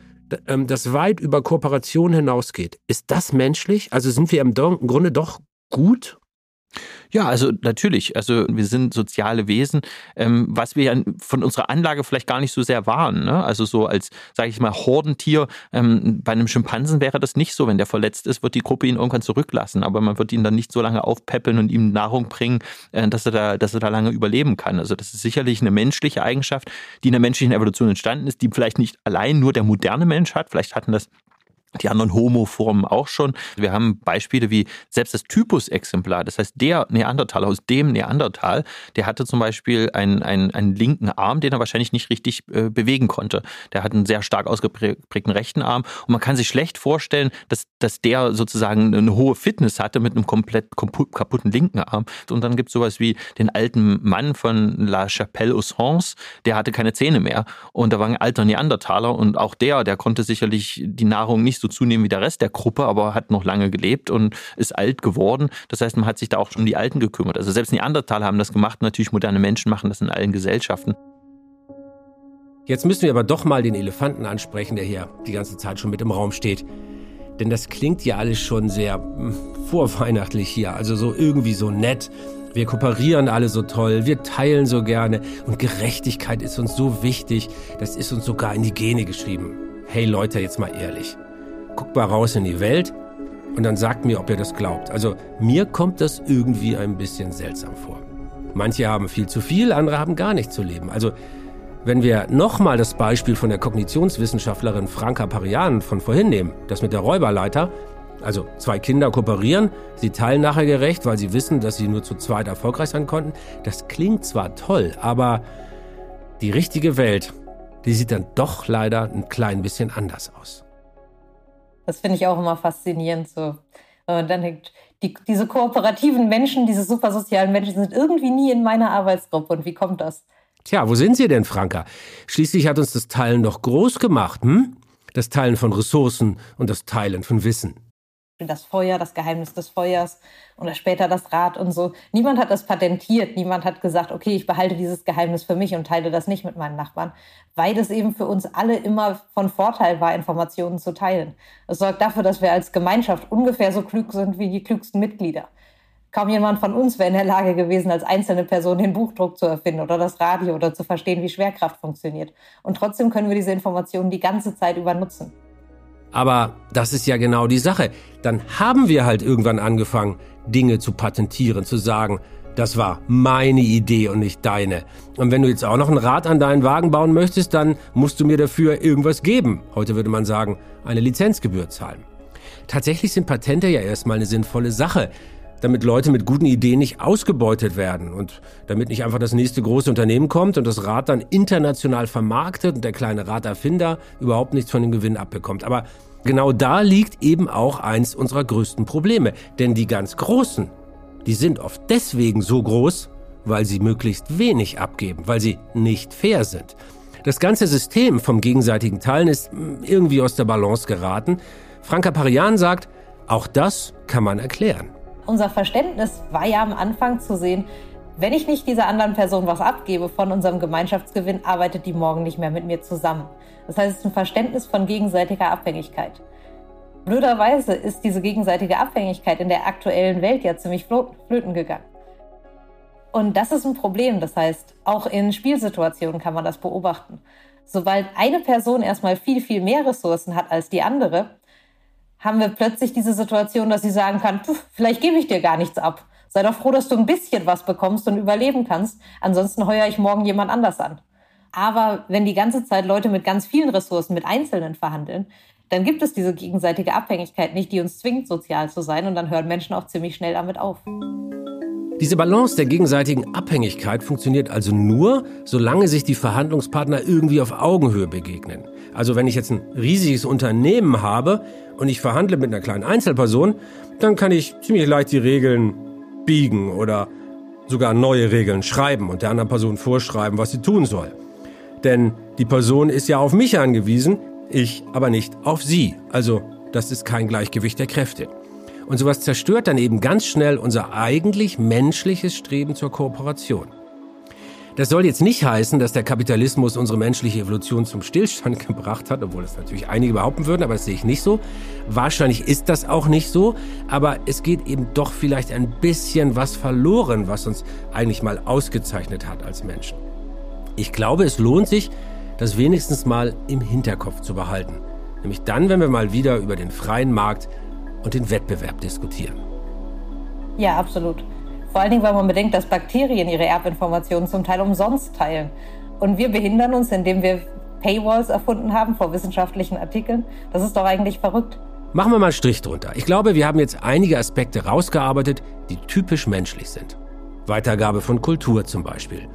ähm, das weit über Kooperation hinausgeht. Ist das menschlich? Also sind wir im Grunde doch gut ja, also natürlich. Also wir sind soziale Wesen, ähm, was wir ja von unserer Anlage vielleicht gar nicht so sehr waren. Ne? Also so als, sage ich mal, Hordentier. Ähm, bei einem Schimpansen wäre das nicht so. Wenn der verletzt ist, wird die Gruppe ihn irgendwann zurücklassen. Aber man wird ihn dann nicht so lange aufpäppeln und ihm Nahrung bringen, äh, dass, er da, dass er da lange überleben kann. Also das ist sicherlich eine menschliche Eigenschaft, die in der menschlichen Evolution entstanden ist, die vielleicht nicht allein nur der moderne Mensch hat. Vielleicht hatten das die anderen Homo-Formen auch schon. Wir haben Beispiele wie selbst das Typusexemplar, das heißt der Neandertaler aus dem Neandertal, der hatte zum Beispiel einen, einen, einen linken Arm, den er wahrscheinlich nicht richtig äh, bewegen konnte. Der hat einen sehr stark ausgeprägten rechten Arm und man kann sich schlecht vorstellen, dass, dass der sozusagen eine hohe Fitness hatte mit einem komplett kaputten linken Arm. Und dann gibt es sowas wie den alten Mann von La Chapelle aux Sens, der hatte keine Zähne mehr und da war ein alter Neandertaler und auch der, der konnte sicherlich die Nahrung nicht so so zunehmen wie der Rest der Gruppe, aber hat noch lange gelebt und ist alt geworden. Das heißt, man hat sich da auch schon um die Alten gekümmert. Also selbst Neandertaler haben das gemacht. Natürlich moderne Menschen machen das in allen Gesellschaften. Jetzt müssen wir aber doch mal den Elefanten ansprechen, der hier die ganze Zeit schon mit im Raum steht. Denn das klingt ja alles schon sehr hm, vorweihnachtlich hier, also so irgendwie so nett. Wir kooperieren alle so toll, wir teilen so gerne und Gerechtigkeit ist uns so wichtig, das ist uns sogar in die Gene geschrieben. Hey Leute, jetzt mal ehrlich. Guckt mal raus in die Welt und dann sagt mir, ob ihr das glaubt. Also mir kommt das irgendwie ein bisschen seltsam vor. Manche haben viel zu viel, andere haben gar nicht zu leben. Also wenn wir nochmal das Beispiel von der Kognitionswissenschaftlerin Franka Parian von vorhin nehmen, das mit der Räuberleiter, also zwei Kinder kooperieren, sie teilen nachher gerecht, weil sie wissen, dass sie nur zu zweit erfolgreich sein konnten. Das klingt zwar toll, aber die richtige Welt, die sieht dann doch leider ein klein bisschen anders aus. Das finde ich auch immer faszinierend so. Und dann denkt, die, diese kooperativen Menschen, diese supersozialen Menschen sind irgendwie nie in meiner Arbeitsgruppe. Und wie kommt das? Tja, wo sind Sie denn, Franka? Schließlich hat uns das Teilen doch groß gemacht, hm? Das Teilen von Ressourcen und das Teilen von Wissen das Feuer, das Geheimnis des Feuers oder später das Rad und so. Niemand hat das patentiert, niemand hat gesagt, okay, ich behalte dieses Geheimnis für mich und teile das nicht mit meinen Nachbarn, weil es eben für uns alle immer von Vorteil war, Informationen zu teilen. Es sorgt dafür, dass wir als Gemeinschaft ungefähr so klug sind wie die klügsten Mitglieder. Kaum jemand von uns wäre in der Lage gewesen, als einzelne Person den Buchdruck zu erfinden oder das Radio oder zu verstehen, wie Schwerkraft funktioniert. Und trotzdem können wir diese Informationen die ganze Zeit über nutzen. Aber das ist ja genau die Sache. Dann haben wir halt irgendwann angefangen, Dinge zu patentieren, zu sagen, das war meine Idee und nicht deine. Und wenn du jetzt auch noch ein Rad an deinen Wagen bauen möchtest, dann musst du mir dafür irgendwas geben. Heute würde man sagen, eine Lizenzgebühr zahlen. Tatsächlich sind Patente ja erstmal eine sinnvolle Sache damit Leute mit guten Ideen nicht ausgebeutet werden und damit nicht einfach das nächste große Unternehmen kommt und das Rad dann international vermarktet und der kleine Raderfinder überhaupt nichts von dem Gewinn abbekommt. Aber genau da liegt eben auch eins unserer größten Probleme. Denn die ganz Großen, die sind oft deswegen so groß, weil sie möglichst wenig abgeben, weil sie nicht fair sind. Das ganze System vom gegenseitigen Teilen ist hm, irgendwie aus der Balance geraten. Franka Parian sagt, auch das kann man erklären. Unser Verständnis war ja am Anfang zu sehen, wenn ich nicht dieser anderen Person was abgebe von unserem Gemeinschaftsgewinn, arbeitet die morgen nicht mehr mit mir zusammen. Das heißt, es ist ein Verständnis von gegenseitiger Abhängigkeit. Blöderweise ist diese gegenseitige Abhängigkeit in der aktuellen Welt ja ziemlich flöten gegangen. Und das ist ein Problem. Das heißt, auch in Spielsituationen kann man das beobachten. Sobald eine Person erstmal viel, viel mehr Ressourcen hat als die andere, haben wir plötzlich diese Situation, dass sie sagen kann, vielleicht gebe ich dir gar nichts ab. Sei doch froh, dass du ein bisschen was bekommst und überleben kannst. Ansonsten heuere ich morgen jemand anders an. Aber wenn die ganze Zeit Leute mit ganz vielen Ressourcen mit Einzelnen verhandeln, dann gibt es diese gegenseitige Abhängigkeit nicht, die uns zwingt, sozial zu sein. Und dann hören Menschen auch ziemlich schnell damit auf. Diese Balance der gegenseitigen Abhängigkeit funktioniert also nur, solange sich die Verhandlungspartner irgendwie auf Augenhöhe begegnen. Also wenn ich jetzt ein riesiges Unternehmen habe und ich verhandle mit einer kleinen Einzelperson, dann kann ich ziemlich leicht die Regeln biegen oder sogar neue Regeln schreiben und der anderen Person vorschreiben, was sie tun soll. Denn die Person ist ja auf mich angewiesen, ich aber nicht auf sie. Also das ist kein Gleichgewicht der Kräfte. Und sowas zerstört dann eben ganz schnell unser eigentlich menschliches Streben zur Kooperation. Das soll jetzt nicht heißen, dass der Kapitalismus unsere menschliche Evolution zum Stillstand gebracht hat, obwohl das natürlich einige behaupten würden, aber das sehe ich nicht so. Wahrscheinlich ist das auch nicht so, aber es geht eben doch vielleicht ein bisschen was verloren, was uns eigentlich mal ausgezeichnet hat als Menschen. Ich glaube, es lohnt sich, das wenigstens mal im Hinterkopf zu behalten. Nämlich dann, wenn wir mal wieder über den freien Markt und den Wettbewerb diskutieren. Ja, absolut. Vor allen Dingen, weil man bedenkt, dass Bakterien ihre Erbinformationen zum Teil umsonst teilen. Und wir behindern uns, indem wir Paywalls erfunden haben vor wissenschaftlichen Artikeln. Das ist doch eigentlich verrückt. Machen wir mal einen Strich drunter. Ich glaube, wir haben jetzt einige Aspekte rausgearbeitet, die typisch menschlich sind. Weitergabe von Kultur zum Beispiel.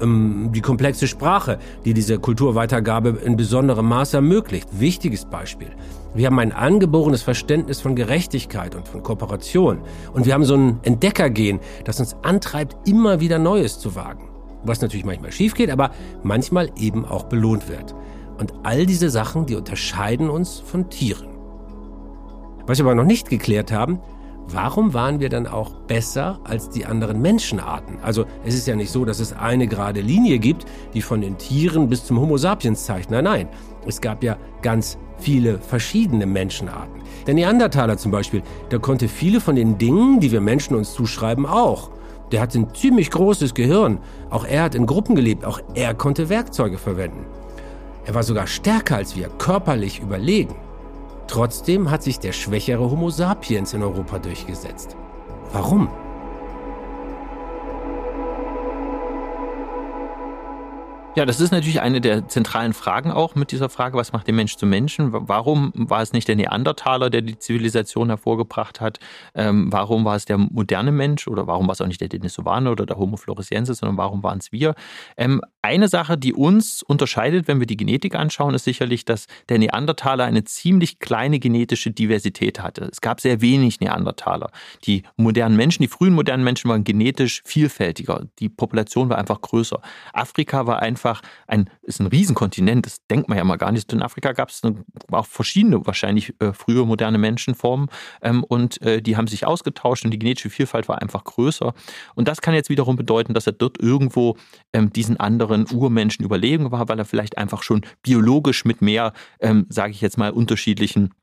Ähm, die komplexe Sprache, die diese Kulturweitergabe in besonderem Maße ermöglicht. Wichtiges Beispiel. Wir haben ein angeborenes Verständnis von Gerechtigkeit und von Kooperation. Und wir haben so ein Entdeckergehen, das uns antreibt, immer wieder Neues zu wagen. Was natürlich manchmal schief geht, aber manchmal eben auch belohnt wird. Und all diese Sachen, die unterscheiden uns von Tieren. Was wir aber noch nicht geklärt haben, warum waren wir dann auch besser als die anderen Menschenarten? Also es ist ja nicht so, dass es eine gerade Linie gibt, die von den Tieren bis zum Homo sapiens zeigt. Nein, nein. Es gab ja ganz viele verschiedene Menschenarten. Der Neandertaler zum Beispiel, der konnte viele von den Dingen, die wir Menschen uns zuschreiben, auch. Der hat ein ziemlich großes Gehirn. Auch er hat in Gruppen gelebt. Auch er konnte Werkzeuge verwenden. Er war sogar stärker als wir, körperlich überlegen. Trotzdem hat sich der schwächere Homo sapiens in Europa durchgesetzt. Warum? Ja, das ist natürlich eine der zentralen Fragen auch mit dieser Frage, was macht den Mensch zum Menschen? Warum war es nicht der Neandertaler, der die Zivilisation hervorgebracht hat? Ähm, warum war es der moderne Mensch oder warum war es auch nicht der Denisovaner oder der Homo floresiensis, sondern warum waren es wir? Ähm, eine Sache, die uns unterscheidet, wenn wir die Genetik anschauen, ist sicherlich, dass der Neandertaler eine ziemlich kleine genetische Diversität hatte. Es gab sehr wenig Neandertaler. Die modernen Menschen, die frühen modernen Menschen waren genetisch vielfältiger. Die Population war einfach größer. Afrika war einfach ein, ist ein Riesenkontinent, das denkt man ja mal gar nicht. In Afrika gab es auch verschiedene, wahrscheinlich äh, frühe moderne Menschenformen ähm, und äh, die haben sich ausgetauscht und die genetische Vielfalt war einfach größer. Und das kann jetzt wiederum bedeuten, dass er dort irgendwo ähm, diesen anderen Urmenschen überlegen war, weil er vielleicht einfach schon biologisch mit mehr, ähm, sage ich jetzt mal, unterschiedlichen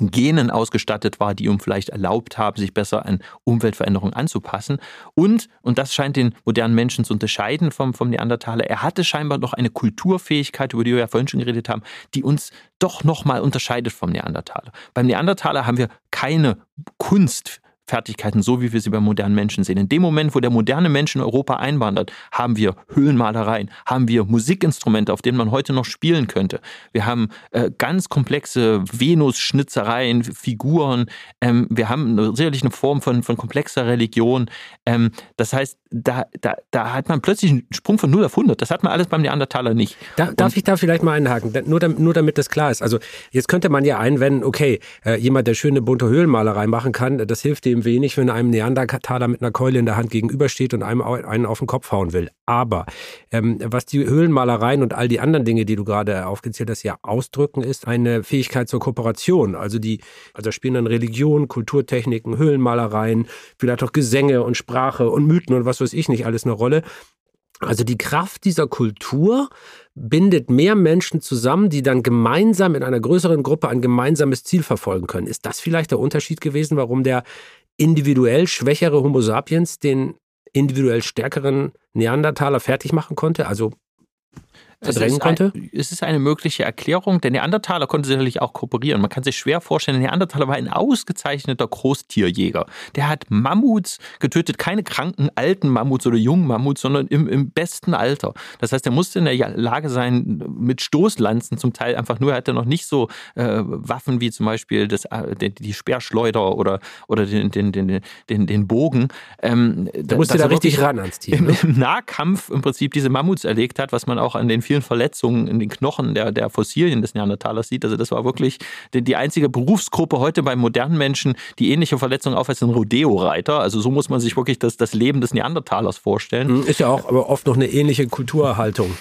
Genen ausgestattet war, die ihm vielleicht erlaubt haben, sich besser an Umweltveränderungen anzupassen. Und, und das scheint den modernen Menschen zu unterscheiden vom, vom Neandertaler, er hatte scheinbar noch eine Kulturfähigkeit, über die wir ja vorhin schon geredet haben, die uns doch nochmal unterscheidet vom Neandertaler. Beim Neandertaler haben wir keine Kunst Fertigkeiten, so wie wir sie bei modernen Menschen sehen. In dem Moment, wo der moderne Mensch in Europa einwandert, haben wir Höhlenmalereien, haben wir Musikinstrumente, auf denen man heute noch spielen könnte. Wir haben äh, ganz komplexe Venus-Schnitzereien, Figuren. Ähm, wir haben sicherlich eine Form von, von komplexer Religion. Ähm, das heißt, da, da, da hat man plötzlich einen Sprung von 0 auf 100. Das hat man alles beim Neandertaler nicht. Da, darf ich da vielleicht mal einhaken? Nur, nur damit das klar ist. Also jetzt könnte man ja einwenden, okay, äh, jemand, der schöne bunte Höhlenmalerei machen kann, das hilft dem wenig, wenn einem Neandertaler mit einer Keule in der Hand gegenübersteht und einem einen auf den Kopf hauen will. Aber ähm, was die Höhlenmalereien und all die anderen Dinge, die du gerade aufgezählt hast, ja ausdrücken, ist eine Fähigkeit zur Kooperation. Also die, also spielen dann Religion, Kulturtechniken, Höhlenmalereien, vielleicht auch Gesänge und Sprache und Mythen und was weiß ich nicht alles eine Rolle. Also die Kraft dieser Kultur bindet mehr Menschen zusammen, die dann gemeinsam in einer größeren Gruppe ein gemeinsames Ziel verfolgen können. Ist das vielleicht der Unterschied gewesen, warum der individuell schwächere Homo sapiens den individuell stärkeren Neandertaler fertig machen konnte? Also verdrängen konnte? Ein, es ist eine mögliche Erklärung. Der Neandertaler konnte sicherlich auch kooperieren. Man kann sich schwer vorstellen, der Neandertaler war ein ausgezeichneter Großtierjäger. Der hat Mammuts getötet, keine kranken alten Mammuts oder jungen Mammuts, sondern im, im besten Alter. Das heißt, er musste in der Lage sein, mit Stoßlanzen zum Teil einfach nur, er hatte noch nicht so äh, Waffen wie zum Beispiel das, äh, die, Speerschleuder oder, oder den, den, den, den, den Bogen. Ähm, da musste da richtig ran ans Tier. Im, ne? Im Nahkampf im Prinzip diese Mammuts erlegt hat, was man auch an den vielen Verletzungen in den Knochen der, der Fossilien des Neandertalers sieht. Also das war wirklich die, die einzige Berufsgruppe heute bei modernen Menschen, die ähnliche Verletzungen aufweist, sind Rodeo-Reiter. Also so muss man sich wirklich das, das Leben des Neandertalers vorstellen. Hm, ist ja auch aber oft noch eine ähnliche Kulturhaltung.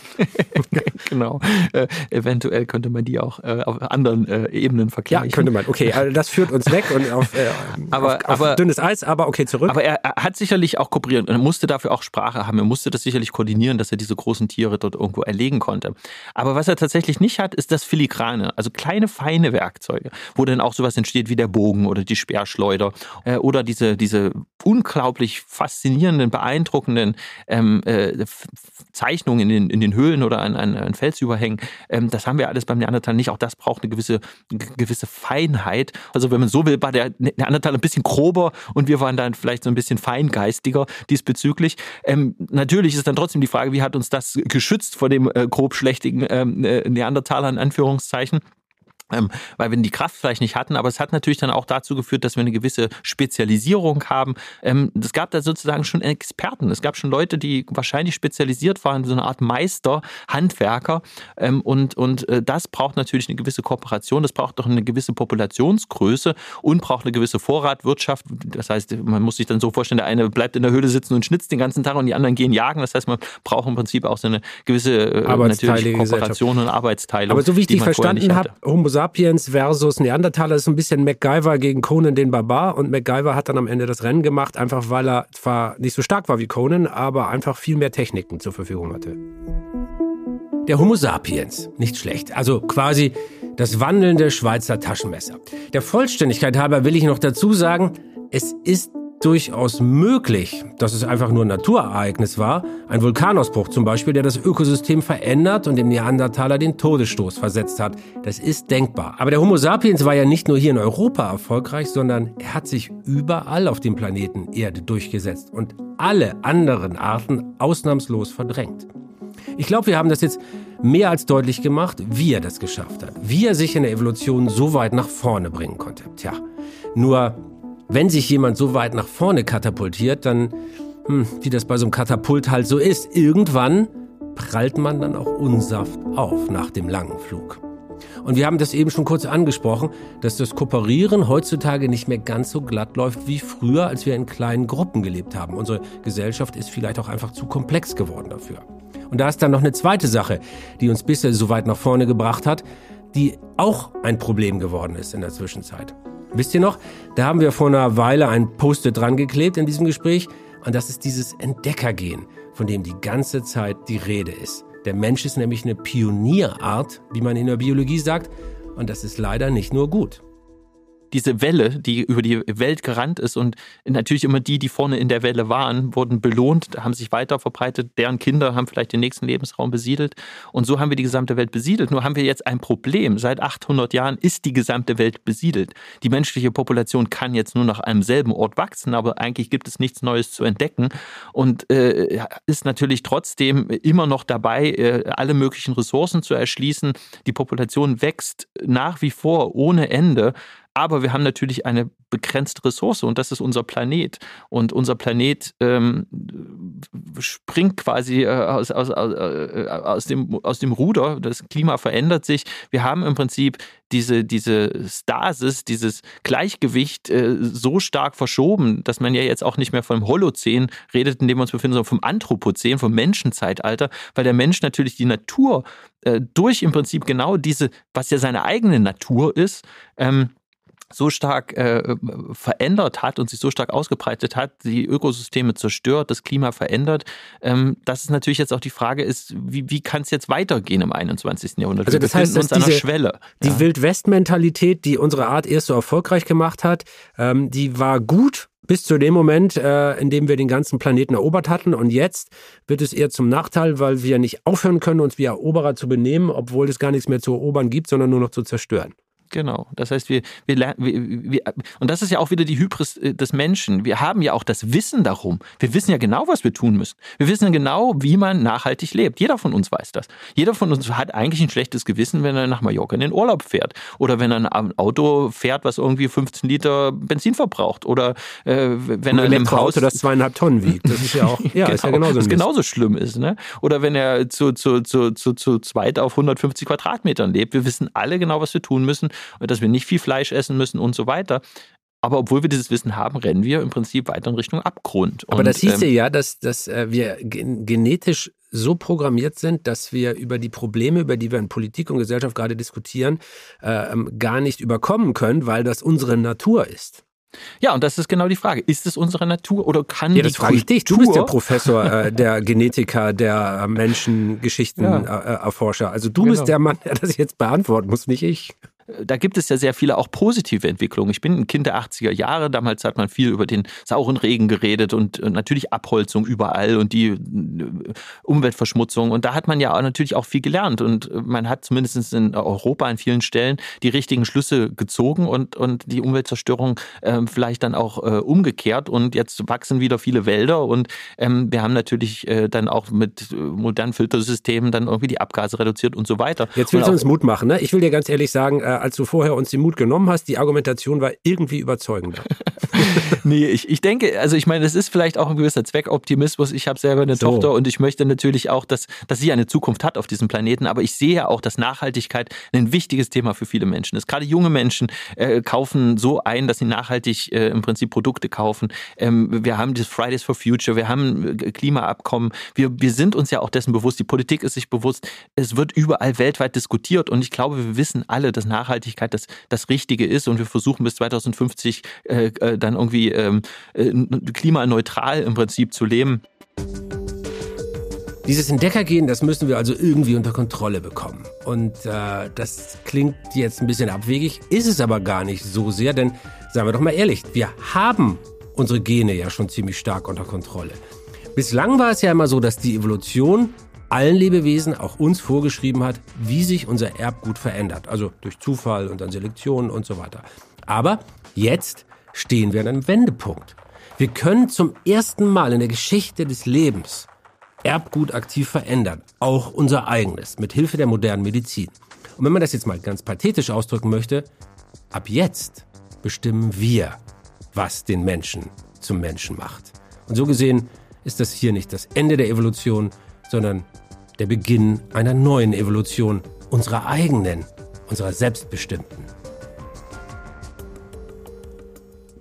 genau. Äh, eventuell könnte man die auch äh, auf anderen äh, Ebenen vergleichen. Ja, könnte man. Okay, also das führt uns weg und auf, äh, aber, auf, auf dünnes Eis, aber okay, zurück. Aber er, er hat sicherlich auch kooperiert und er musste dafür auch Sprache haben. Er musste das sicherlich koordinieren, dass er diese großen Tiere dort irgendwo erlegen bewegen konnte. Aber was er tatsächlich nicht hat, ist das Filigrane, also kleine, feine Werkzeuge, wo dann auch sowas entsteht wie der Bogen oder die Speerschleuder äh, oder diese, diese unglaublich faszinierenden, beeindruckenden ähm, äh, Zeichnungen in den, in den Höhlen oder an, an, an Felsüberhängen. Ähm, das haben wir alles beim Neandertal nicht. Auch das braucht eine gewisse, gewisse Feinheit. Also wenn man so will, war der Neandertal ein bisschen grober und wir waren dann vielleicht so ein bisschen feingeistiger diesbezüglich. Ähm, natürlich ist dann trotzdem die Frage, wie hat uns das geschützt vor dem äh, grobschlächtigen ähm, äh, Neandertaler in Anführungszeichen. Ähm, weil wir die Kraft vielleicht nicht hatten, aber es hat natürlich dann auch dazu geführt, dass wir eine gewisse Spezialisierung haben. Ähm, es gab da sozusagen schon Experten. Es gab schon Leute, die wahrscheinlich spezialisiert waren, so eine Art Meister, Handwerker. Ähm, und, und äh, das braucht natürlich eine gewisse Kooperation, das braucht doch eine gewisse Populationsgröße und braucht eine gewisse Vorratwirtschaft. Das heißt, man muss sich dann so vorstellen, der eine bleibt in der Höhle sitzen und schnitzt den ganzen Tag und die anderen gehen jagen. Das heißt, man braucht im Prinzip auch so eine gewisse äh, natürlich Kooperation und Arbeitsteilung. Aber so wie ich die verstanden habe, Homo sapiens versus Neandertaler ist ein bisschen MacGyver gegen Conan den Barbar und MacGyver hat dann am Ende das Rennen gemacht, einfach weil er zwar nicht so stark war wie Conan, aber einfach viel mehr Techniken zur Verfügung hatte. Der Homo sapiens, nicht schlecht. Also quasi das wandelnde Schweizer Taschenmesser. Der Vollständigkeit halber will ich noch dazu sagen, es ist durchaus möglich, dass es einfach nur ein Naturereignis war, ein Vulkanausbruch zum Beispiel, der das Ökosystem verändert und dem Neandertaler den Todesstoß versetzt hat. Das ist denkbar. Aber der Homo sapiens war ja nicht nur hier in Europa erfolgreich, sondern er hat sich überall auf dem Planeten Erde durchgesetzt und alle anderen Arten ausnahmslos verdrängt. Ich glaube, wir haben das jetzt mehr als deutlich gemacht, wie er das geschafft hat, wie er sich in der Evolution so weit nach vorne bringen konnte. Tja, nur wenn sich jemand so weit nach vorne katapultiert, dann, hm, wie das bei so einem Katapult halt so ist, irgendwann prallt man dann auch unsaft auf nach dem langen Flug. Und wir haben das eben schon kurz angesprochen, dass das Kooperieren heutzutage nicht mehr ganz so glatt läuft wie früher, als wir in kleinen Gruppen gelebt haben. Unsere Gesellschaft ist vielleicht auch einfach zu komplex geworden dafür. Und da ist dann noch eine zweite Sache, die uns bisher so weit nach vorne gebracht hat, die auch ein Problem geworden ist in der Zwischenzeit. Wisst ihr noch, da haben wir vor einer Weile ein Post-it dran geklebt in diesem Gespräch. Und das ist dieses Entdeckergehen, von dem die ganze Zeit die Rede ist. Der Mensch ist nämlich eine Pionierart, wie man in der Biologie sagt, und das ist leider nicht nur gut diese Welle, die über die Welt gerannt ist und natürlich immer die, die vorne in der Welle waren, wurden belohnt, haben sich weiter verbreitet, deren Kinder haben vielleicht den nächsten Lebensraum besiedelt und so haben wir die gesamte Welt besiedelt. Nur haben wir jetzt ein Problem. Seit 800 Jahren ist die gesamte Welt besiedelt. Die menschliche Population kann jetzt nur nach einem selben Ort wachsen, aber eigentlich gibt es nichts Neues zu entdecken und äh, ist natürlich trotzdem immer noch dabei, äh, alle möglichen Ressourcen zu erschließen. Die Population wächst nach wie vor ohne Ende. Aber wir haben natürlich eine begrenzte Ressource und das ist unser Planet. Und unser Planet ähm, springt quasi äh, aus, aus, äh, aus, dem, aus dem Ruder. Das Klima verändert sich. Wir haben im Prinzip diese, diese Stasis, dieses Gleichgewicht äh, so stark verschoben, dass man ja jetzt auch nicht mehr vom Holozän redet, in dem wir uns befinden, sondern vom Anthropozän, vom Menschenzeitalter, weil der Mensch natürlich die Natur äh, durch im Prinzip genau diese, was ja seine eigene Natur ist, ähm, so stark äh, verändert hat und sich so stark ausgebreitet hat, die Ökosysteme zerstört, das Klima verändert, ähm, dass es natürlich jetzt auch die Frage ist, wie, wie kann es jetzt weitergehen im 21. Jahrhundert? Also das Wir heißt, uns diese, an der Schwelle. Die ja. Wildwest-Mentalität, die unsere Art erst so erfolgreich gemacht hat, ähm, die war gut bis zu dem Moment, äh, in dem wir den ganzen Planeten erobert hatten. Und jetzt wird es eher zum Nachteil, weil wir nicht aufhören können, uns wie Eroberer zu benehmen, obwohl es gar nichts mehr zu erobern gibt, sondern nur noch zu zerstören. Genau. Das heißt, wir, wir, wir, wir, und das ist ja auch wieder die Hybris äh, des Menschen. Wir haben ja auch das Wissen darum. Wir wissen ja genau, was wir tun müssen. Wir wissen genau, wie man nachhaltig lebt. Jeder von uns weiß das. Jeder von uns hat eigentlich ein schlechtes Gewissen, wenn er nach Mallorca in den Urlaub fährt. Oder wenn er ein Auto fährt, was irgendwie 15 Liter Benzin verbraucht. Oder äh, wenn er im Haus. das zweieinhalb Tonnen wiegt. Das ist ja auch, ja, genau, ist ja genauso, was genauso schlimm ist. Ne? Oder wenn er zu, zu, zu, zu, zu zweit auf 150 Quadratmetern lebt. Wir wissen alle genau, was wir tun müssen dass wir nicht viel Fleisch essen müssen und so weiter. Aber obwohl wir dieses Wissen haben, rennen wir im Prinzip weiter in Richtung Abgrund. Aber das hieß ähm, ja, dass, dass äh, wir genetisch so programmiert sind, dass wir über die Probleme, über die wir in Politik und Gesellschaft gerade diskutieren, äh, ähm, gar nicht überkommen können, weil das unsere Natur ist. Ja, und das ist genau die Frage. Ist es unsere Natur oder kann ja, das die frage ich dich. Du bist der Professor, äh, der Genetiker, der äh, Menschengeschichten-Erforscher. Ja. Äh, also du genau. bist der Mann, der das jetzt beantworten muss, nicht ich da gibt es ja sehr viele auch positive Entwicklungen. Ich bin ein Kind der 80er Jahre, damals hat man viel über den sauren Regen geredet und äh, natürlich Abholzung überall und die äh, Umweltverschmutzung. Und da hat man ja natürlich auch viel gelernt und äh, man hat zumindest in Europa an vielen Stellen die richtigen Schlüsse gezogen und, und die Umweltzerstörung äh, vielleicht dann auch äh, umgekehrt. Und jetzt wachsen wieder viele Wälder und ähm, wir haben natürlich äh, dann auch mit modernen Filtersystemen dann irgendwie die Abgase reduziert und so weiter. Jetzt willst du uns Mut machen. Ne? Ich will dir ganz ehrlich sagen, als du vorher uns den Mut genommen hast, die Argumentation war irgendwie überzeugender. nee, ich, ich denke, also ich meine, es ist vielleicht auch ein gewisser Zweckoptimismus. Ich habe selber eine so. Tochter und ich möchte natürlich auch, dass, dass sie eine Zukunft hat auf diesem Planeten. Aber ich sehe ja auch, dass Nachhaltigkeit ein wichtiges Thema für viele Menschen ist. Gerade junge Menschen äh, kaufen so ein, dass sie nachhaltig äh, im Prinzip Produkte kaufen. Ähm, wir haben das Fridays for Future, wir haben äh, Klimaabkommen. Wir, wir sind uns ja auch dessen bewusst. Die Politik ist sich bewusst. Es wird überall weltweit diskutiert und ich glaube, wir wissen alle, dass Nachhaltigkeit das, das Richtige ist und wir versuchen bis 2050 äh, äh, dann irgendwie ähm, äh, klimaneutral im Prinzip zu leben. Dieses Entdeckergehen, das müssen wir also irgendwie unter Kontrolle bekommen. Und äh, das klingt jetzt ein bisschen abwegig, ist es aber gar nicht so sehr, denn seien wir doch mal ehrlich, wir haben unsere Gene ja schon ziemlich stark unter Kontrolle. Bislang war es ja immer so, dass die Evolution allen Lebewesen, auch uns vorgeschrieben hat, wie sich unser Erbgut verändert. Also durch Zufall und dann Selektion und so weiter. Aber jetzt stehen wir an einem Wendepunkt. Wir können zum ersten Mal in der Geschichte des Lebens Erbgut aktiv verändern, auch unser eigenes, mit Hilfe der modernen Medizin. Und wenn man das jetzt mal ganz pathetisch ausdrücken möchte, ab jetzt bestimmen wir, was den Menschen zum Menschen macht. Und so gesehen ist das hier nicht das Ende der Evolution, sondern der Beginn einer neuen Evolution, unserer eigenen, unserer selbstbestimmten.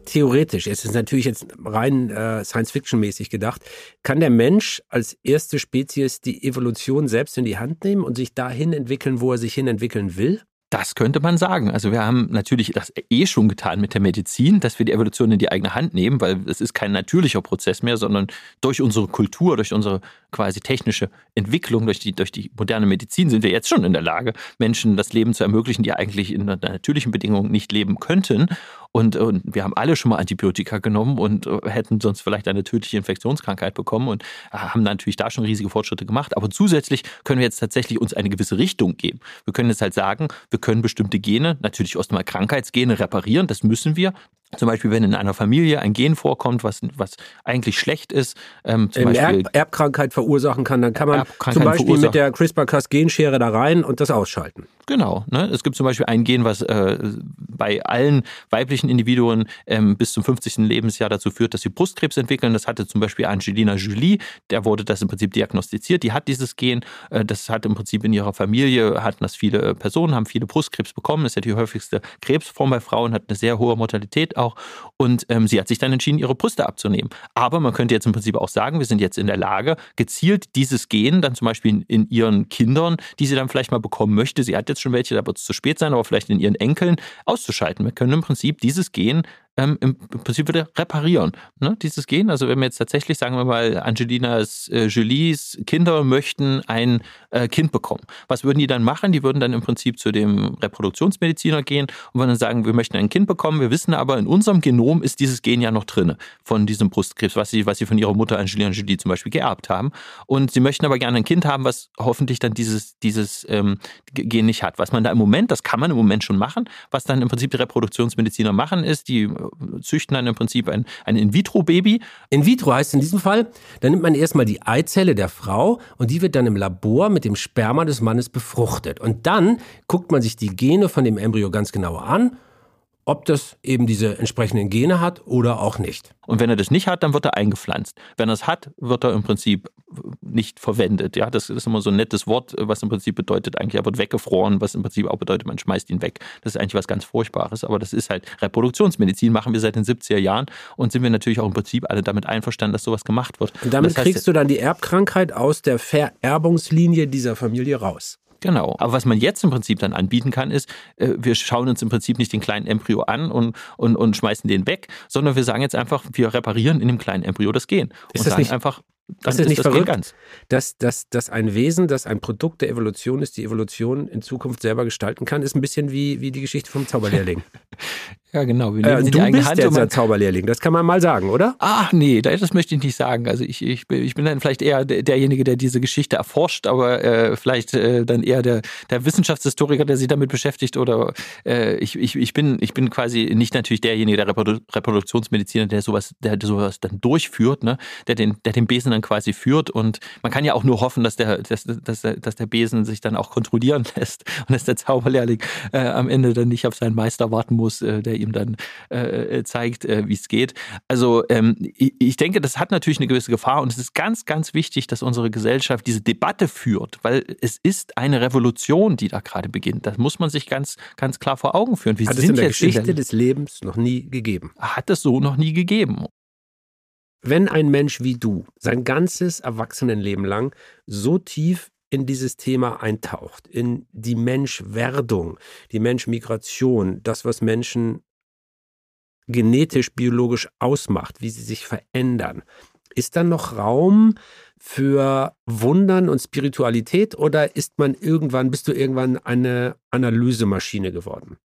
Theoretisch, es ist natürlich jetzt rein äh, Science-Fiction-mäßig gedacht, kann der Mensch als erste Spezies die Evolution selbst in die Hand nehmen und sich dahin entwickeln, wo er sich hin entwickeln will? Das könnte man sagen. Also wir haben natürlich das eh schon getan mit der Medizin, dass wir die Evolution in die eigene Hand nehmen, weil es ist kein natürlicher Prozess mehr, sondern durch unsere Kultur, durch unsere quasi technische Entwicklung, durch die, durch die moderne Medizin sind wir jetzt schon in der Lage, Menschen das Leben zu ermöglichen, die eigentlich in natürlichen Bedingungen nicht leben könnten. Und, und, wir haben alle schon mal Antibiotika genommen und äh, hätten sonst vielleicht eine tödliche Infektionskrankheit bekommen und äh, haben natürlich da schon riesige Fortschritte gemacht. Aber zusätzlich können wir jetzt tatsächlich uns eine gewisse Richtung geben. Wir können jetzt halt sagen, wir können bestimmte Gene, natürlich erstmal Krankheitsgene reparieren, das müssen wir. Zum Beispiel, wenn in einer Familie ein Gen vorkommt, was, was eigentlich schlecht ist, ähm, zum Beispiel Erb Erbkrankheit verursachen kann, dann kann man zum Beispiel mit der CRISPR-Cas-Genschere da rein und das ausschalten. Genau. Ne? Es gibt zum Beispiel ein Gen, was äh, bei allen weiblichen Individuen ähm, bis zum 50. Lebensjahr dazu führt, dass sie Brustkrebs entwickeln. Das hatte zum Beispiel Angelina Jolie, der wurde das im Prinzip diagnostiziert. Die hat dieses Gen. Äh, das hat im Prinzip in ihrer Familie, hatten das viele Personen, haben viele Brustkrebs bekommen. Das ist ja die häufigste Krebsform bei Frauen, hat eine sehr hohe Mortalität auch. Und ähm, sie hat sich dann entschieden, ihre Brüste abzunehmen. Aber man könnte jetzt im Prinzip auch sagen, wir sind jetzt in der Lage, gezielt dieses Gen dann zum Beispiel in, in ihren Kindern, die sie dann vielleicht mal bekommen möchte, sie hat jetzt schon welche, da wird es zu spät sein, aber vielleicht in ihren Enkeln auszuschalten. Wir können im Prinzip dieses Gen ähm, im Prinzip wieder reparieren, ne, dieses Gen. Also wenn wir jetzt tatsächlich, sagen wir mal, Angelinas äh, Jolies Kinder möchten ein äh, Kind bekommen. Was würden die dann machen? Die würden dann im Prinzip zu dem Reproduktionsmediziner gehen und würden dann sagen, wir möchten ein Kind bekommen, wir wissen aber, in unserem Genom ist dieses Gen ja noch drin von diesem Brustkrebs, was sie, was sie von ihrer Mutter Angelina Jolie zum Beispiel geerbt haben. Und sie möchten aber gerne ein Kind haben, was hoffentlich dann dieses, dieses ähm, Gen nicht hat. Was man da im Moment, das kann man im Moment schon machen, was dann im Prinzip die Reproduktionsmediziner machen, ist, die züchten dann im Prinzip ein, ein In-vitro-Baby. In-vitro heißt in diesem Fall, da nimmt man erstmal die Eizelle der Frau und die wird dann im Labor mit dem Sperma des Mannes befruchtet. Und dann guckt man sich die Gene von dem Embryo ganz genau an ob das eben diese entsprechenden Gene hat oder auch nicht. Und wenn er das nicht hat, dann wird er eingepflanzt. Wenn er es hat, wird er im Prinzip nicht verwendet. Ja, das ist immer so ein nettes Wort, was im Prinzip bedeutet, eigentlich er wird weggefroren, was im Prinzip auch bedeutet, man schmeißt ihn weg. Das ist eigentlich was ganz Furchtbares, aber das ist halt Reproduktionsmedizin, machen wir seit den 70er Jahren und sind wir natürlich auch im Prinzip alle damit einverstanden, dass sowas gemacht wird. Und damit das heißt, kriegst du dann die Erbkrankheit aus der Vererbungslinie dieser Familie raus. Genau. Aber was man jetzt im Prinzip dann anbieten kann, ist, äh, wir schauen uns im Prinzip nicht den kleinen Embryo an und, und, und schmeißen den weg, sondern wir sagen jetzt einfach, wir reparieren in dem kleinen Embryo das Gen. Ist und das sagen nicht, einfach, das ist nicht das verrückt, ganz. Dass, dass, dass ein Wesen, das ein Produkt der Evolution ist, die Evolution in Zukunft selber gestalten kann, ist ein bisschen wie, wie die Geschichte vom Zauberlehrling. Ja, genau. Wir äh, du bist Hand jetzt ein Zauberlehrling, das kann man mal sagen, oder? Ach nee, das möchte ich nicht sagen. Also ich, ich, bin, ich bin dann vielleicht eher derjenige, der diese Geschichte erforscht, aber äh, vielleicht äh, dann eher der, der Wissenschaftshistoriker, der sich damit beschäftigt. Oder äh, ich, ich, ich, bin, ich bin quasi nicht natürlich derjenige, der Reprodu Reproduktionsmediziner, der sowas, der sowas dann durchführt, ne? der, den, der den Besen dann quasi führt. Und man kann ja auch nur hoffen, dass der, dass, dass, dass der Besen sich dann auch kontrollieren lässt und dass der Zauberlehrling äh, am Ende dann nicht auf seinen Meister warten muss, äh, der ihm dann äh, zeigt, äh, wie es geht. Also ähm, ich, ich denke, das hat natürlich eine gewisse Gefahr und es ist ganz, ganz wichtig, dass unsere Gesellschaft diese Debatte führt, weil es ist eine Revolution, die da gerade beginnt. Das muss man sich ganz, ganz klar vor Augen führen. Wir hat es in der Geschichte in der, des Lebens noch nie gegeben. Hat es so noch nie gegeben. Wenn ein Mensch wie du sein ganzes Erwachsenenleben lang so tief in dieses Thema eintaucht, in die Menschwerdung, die Menschmigration, das, was Menschen genetisch, biologisch ausmacht, wie sie sich verändern, ist dann noch Raum für Wundern und Spiritualität oder ist man irgendwann, bist du irgendwann eine Analysemaschine geworden?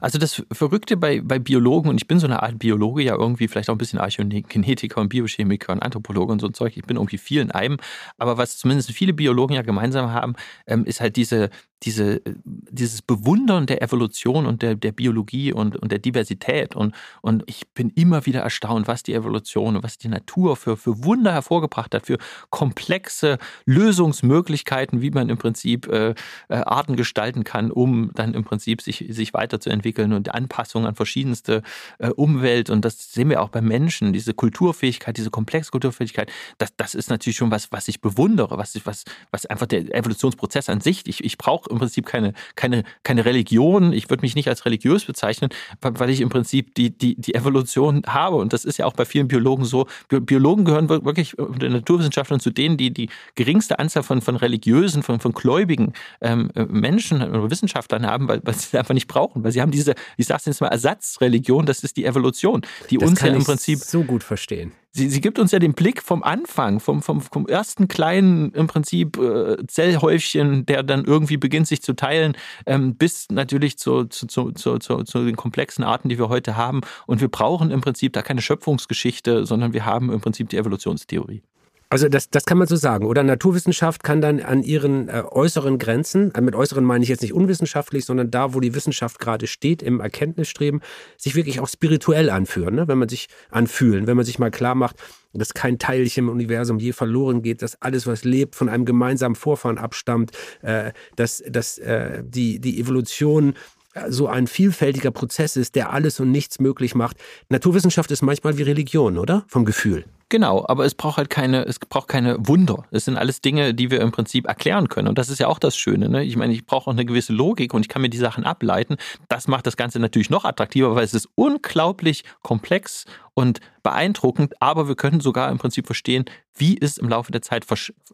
Also das Verrückte bei, bei Biologen, und ich bin so eine Art Biologe, ja irgendwie vielleicht auch ein bisschen Archäogenetiker und Biochemiker und Anthropologe und so ein Zeug, ich bin irgendwie viel in einem, aber was zumindest viele Biologen ja gemeinsam haben, ähm, ist halt diese, diese, dieses Bewundern der Evolution und der, der Biologie und, und der Diversität. Und, und ich bin immer wieder erstaunt, was die Evolution und was die Natur für, für Wunder hervorgebracht hat, für komplexe Lösungsmöglichkeiten, wie man im Prinzip äh, äh Arten gestalten kann, um dann im Prinzip sich, sich weiterzuentwickeln und die Anpassung an verschiedenste äh, Umwelt. Und das sehen wir auch bei Menschen, diese Kulturfähigkeit, diese komplexe Kulturfähigkeit, das, das ist natürlich schon was, was ich bewundere, was, was, was einfach der Evolutionsprozess an sich, ich, ich brauche im Prinzip keine, keine, keine Religion. Ich würde mich nicht als religiös bezeichnen, weil ich im Prinzip die, die, die Evolution habe. Und das ist ja auch bei vielen Biologen so. Biologen gehören wirklich den Naturwissenschaftlern zu denen, die die geringste Anzahl von, von religiösen, von, von gläubigen ähm, Menschen oder Wissenschaftlern haben, weil, weil sie es einfach nicht brauchen. Weil sie haben diese, ich sage es jetzt mal, Ersatzreligion, das ist die Evolution, die das uns ja im Prinzip so gut verstehen sie, sie gibt uns ja den Blick vom Anfang, vom, vom, vom ersten kleinen im Prinzip äh, Zellhäufchen, der dann irgendwie beginnt sich zu teilen, ähm, bis natürlich zu, zu, zu, zu, zu, zu den komplexen Arten, die wir heute haben. Und wir brauchen im Prinzip da keine Schöpfungsgeschichte, sondern wir haben im Prinzip die Evolutionstheorie. Also das, das kann man so sagen. Oder Naturwissenschaft kann dann an ihren äh, äußeren Grenzen, äh, mit äußeren meine ich jetzt nicht unwissenschaftlich, sondern da, wo die Wissenschaft gerade steht, im Erkenntnisstreben, sich wirklich auch spirituell anführen. Ne? Wenn man sich anfühlen, wenn man sich mal klar macht, dass kein Teilchen im Universum je verloren geht, dass alles, was lebt, von einem gemeinsamen Vorfahren abstammt, äh, dass, dass äh, die, die Evolution äh, so ein vielfältiger Prozess ist, der alles und nichts möglich macht. Naturwissenschaft ist manchmal wie Religion, oder? Vom Gefühl. Genau, aber es braucht halt keine, es braucht keine Wunder. Es sind alles Dinge, die wir im Prinzip erklären können. Und das ist ja auch das Schöne. Ne? Ich meine, ich brauche auch eine gewisse Logik und ich kann mir die Sachen ableiten. Das macht das Ganze natürlich noch attraktiver, weil es ist unglaublich komplex und beeindruckend, aber wir können sogar im Prinzip verstehen, wie es im Laufe der Zeit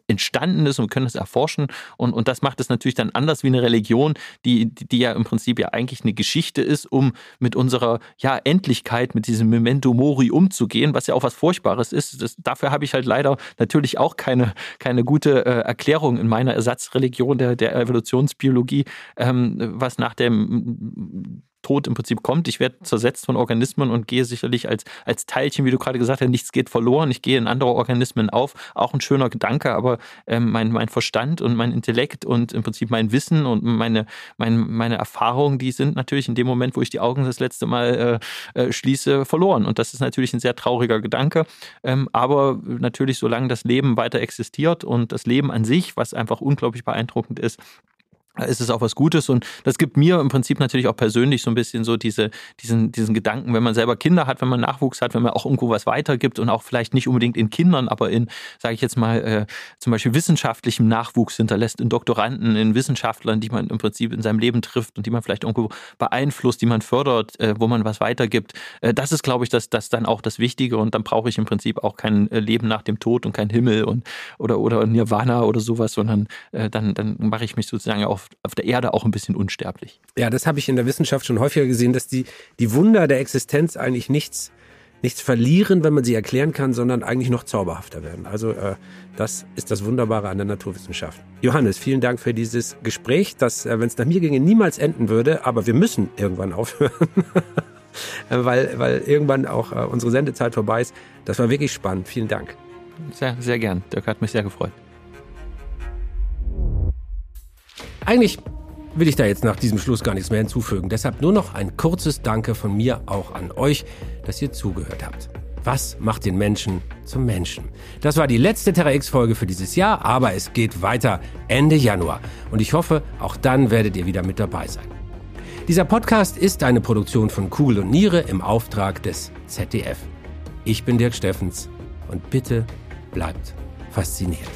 entstanden ist und wir können es erforschen und, und das macht es natürlich dann anders wie eine Religion, die, die ja im Prinzip ja eigentlich eine Geschichte ist, um mit unserer ja, Endlichkeit, mit diesem Memento Mori umzugehen, was ja auch was Furchtbares ist. Das, dafür habe ich halt leider natürlich auch keine, keine gute äh, Erklärung in meiner Ersatzreligion der, der Evolutionsbiologie, ähm, was nach dem Tod im Prinzip kommt. Ich werde zersetzt von Organismen und gehe sicherlich als, als Teilchen, wie du gerade gesagt hast, nichts geht verloren. Ich gehe in andere Organismen auf. Auch ein schöner Gedanke, aber ähm, mein, mein Verstand und mein Intellekt und im Prinzip mein Wissen und meine, mein, meine Erfahrungen, die sind natürlich in dem Moment, wo ich die Augen das letzte Mal äh, äh, schließe, verloren. Und das ist natürlich ein sehr trauriger Gedanke. Ähm, aber natürlich, solange das Leben weiter existiert und das Leben an sich, was einfach unglaublich beeindruckend ist, ist es auch was Gutes und das gibt mir im Prinzip natürlich auch persönlich so ein bisschen so diese, diesen, diesen Gedanken, wenn man selber Kinder hat, wenn man Nachwuchs hat, wenn man auch irgendwo was weitergibt und auch vielleicht nicht unbedingt in Kindern, aber in, sage ich jetzt mal, äh, zum Beispiel wissenschaftlichem Nachwuchs hinterlässt, in Doktoranden, in Wissenschaftlern, die man im Prinzip in seinem Leben trifft und die man vielleicht irgendwo beeinflusst, die man fördert, äh, wo man was weitergibt. Äh, das ist, glaube ich, das, das dann auch das Wichtige und dann brauche ich im Prinzip auch kein äh, Leben nach dem Tod und kein Himmel und oder, oder Nirvana oder sowas, sondern äh, dann, dann mache ich mich sozusagen auf auf, der Erde auch ein bisschen unsterblich. Ja, das habe ich in der Wissenschaft schon häufiger gesehen, dass die, die Wunder der Existenz eigentlich nichts, nichts verlieren, wenn man sie erklären kann, sondern eigentlich noch zauberhafter werden. Also äh, das ist das Wunderbare an der Naturwissenschaft. Johannes, vielen Dank für dieses Gespräch, das, äh, wenn es nach mir ginge, niemals enden würde, aber wir müssen irgendwann aufhören. weil, weil irgendwann auch äh, unsere Sendezeit vorbei ist. Das war wirklich spannend. Vielen Dank. Sehr, sehr gern. Dirk hat mich sehr gefreut. Eigentlich will ich da jetzt nach diesem Schluss gar nichts mehr hinzufügen. Deshalb nur noch ein kurzes Danke von mir auch an euch, dass ihr zugehört habt. Was macht den Menschen zum Menschen? Das war die letzte Terra X-Folge für dieses Jahr, aber es geht weiter Ende Januar. Und ich hoffe, auch dann werdet ihr wieder mit dabei sein. Dieser Podcast ist eine Produktion von Kugel und Niere im Auftrag des ZDF. Ich bin Dirk Steffens und bitte bleibt fasziniert.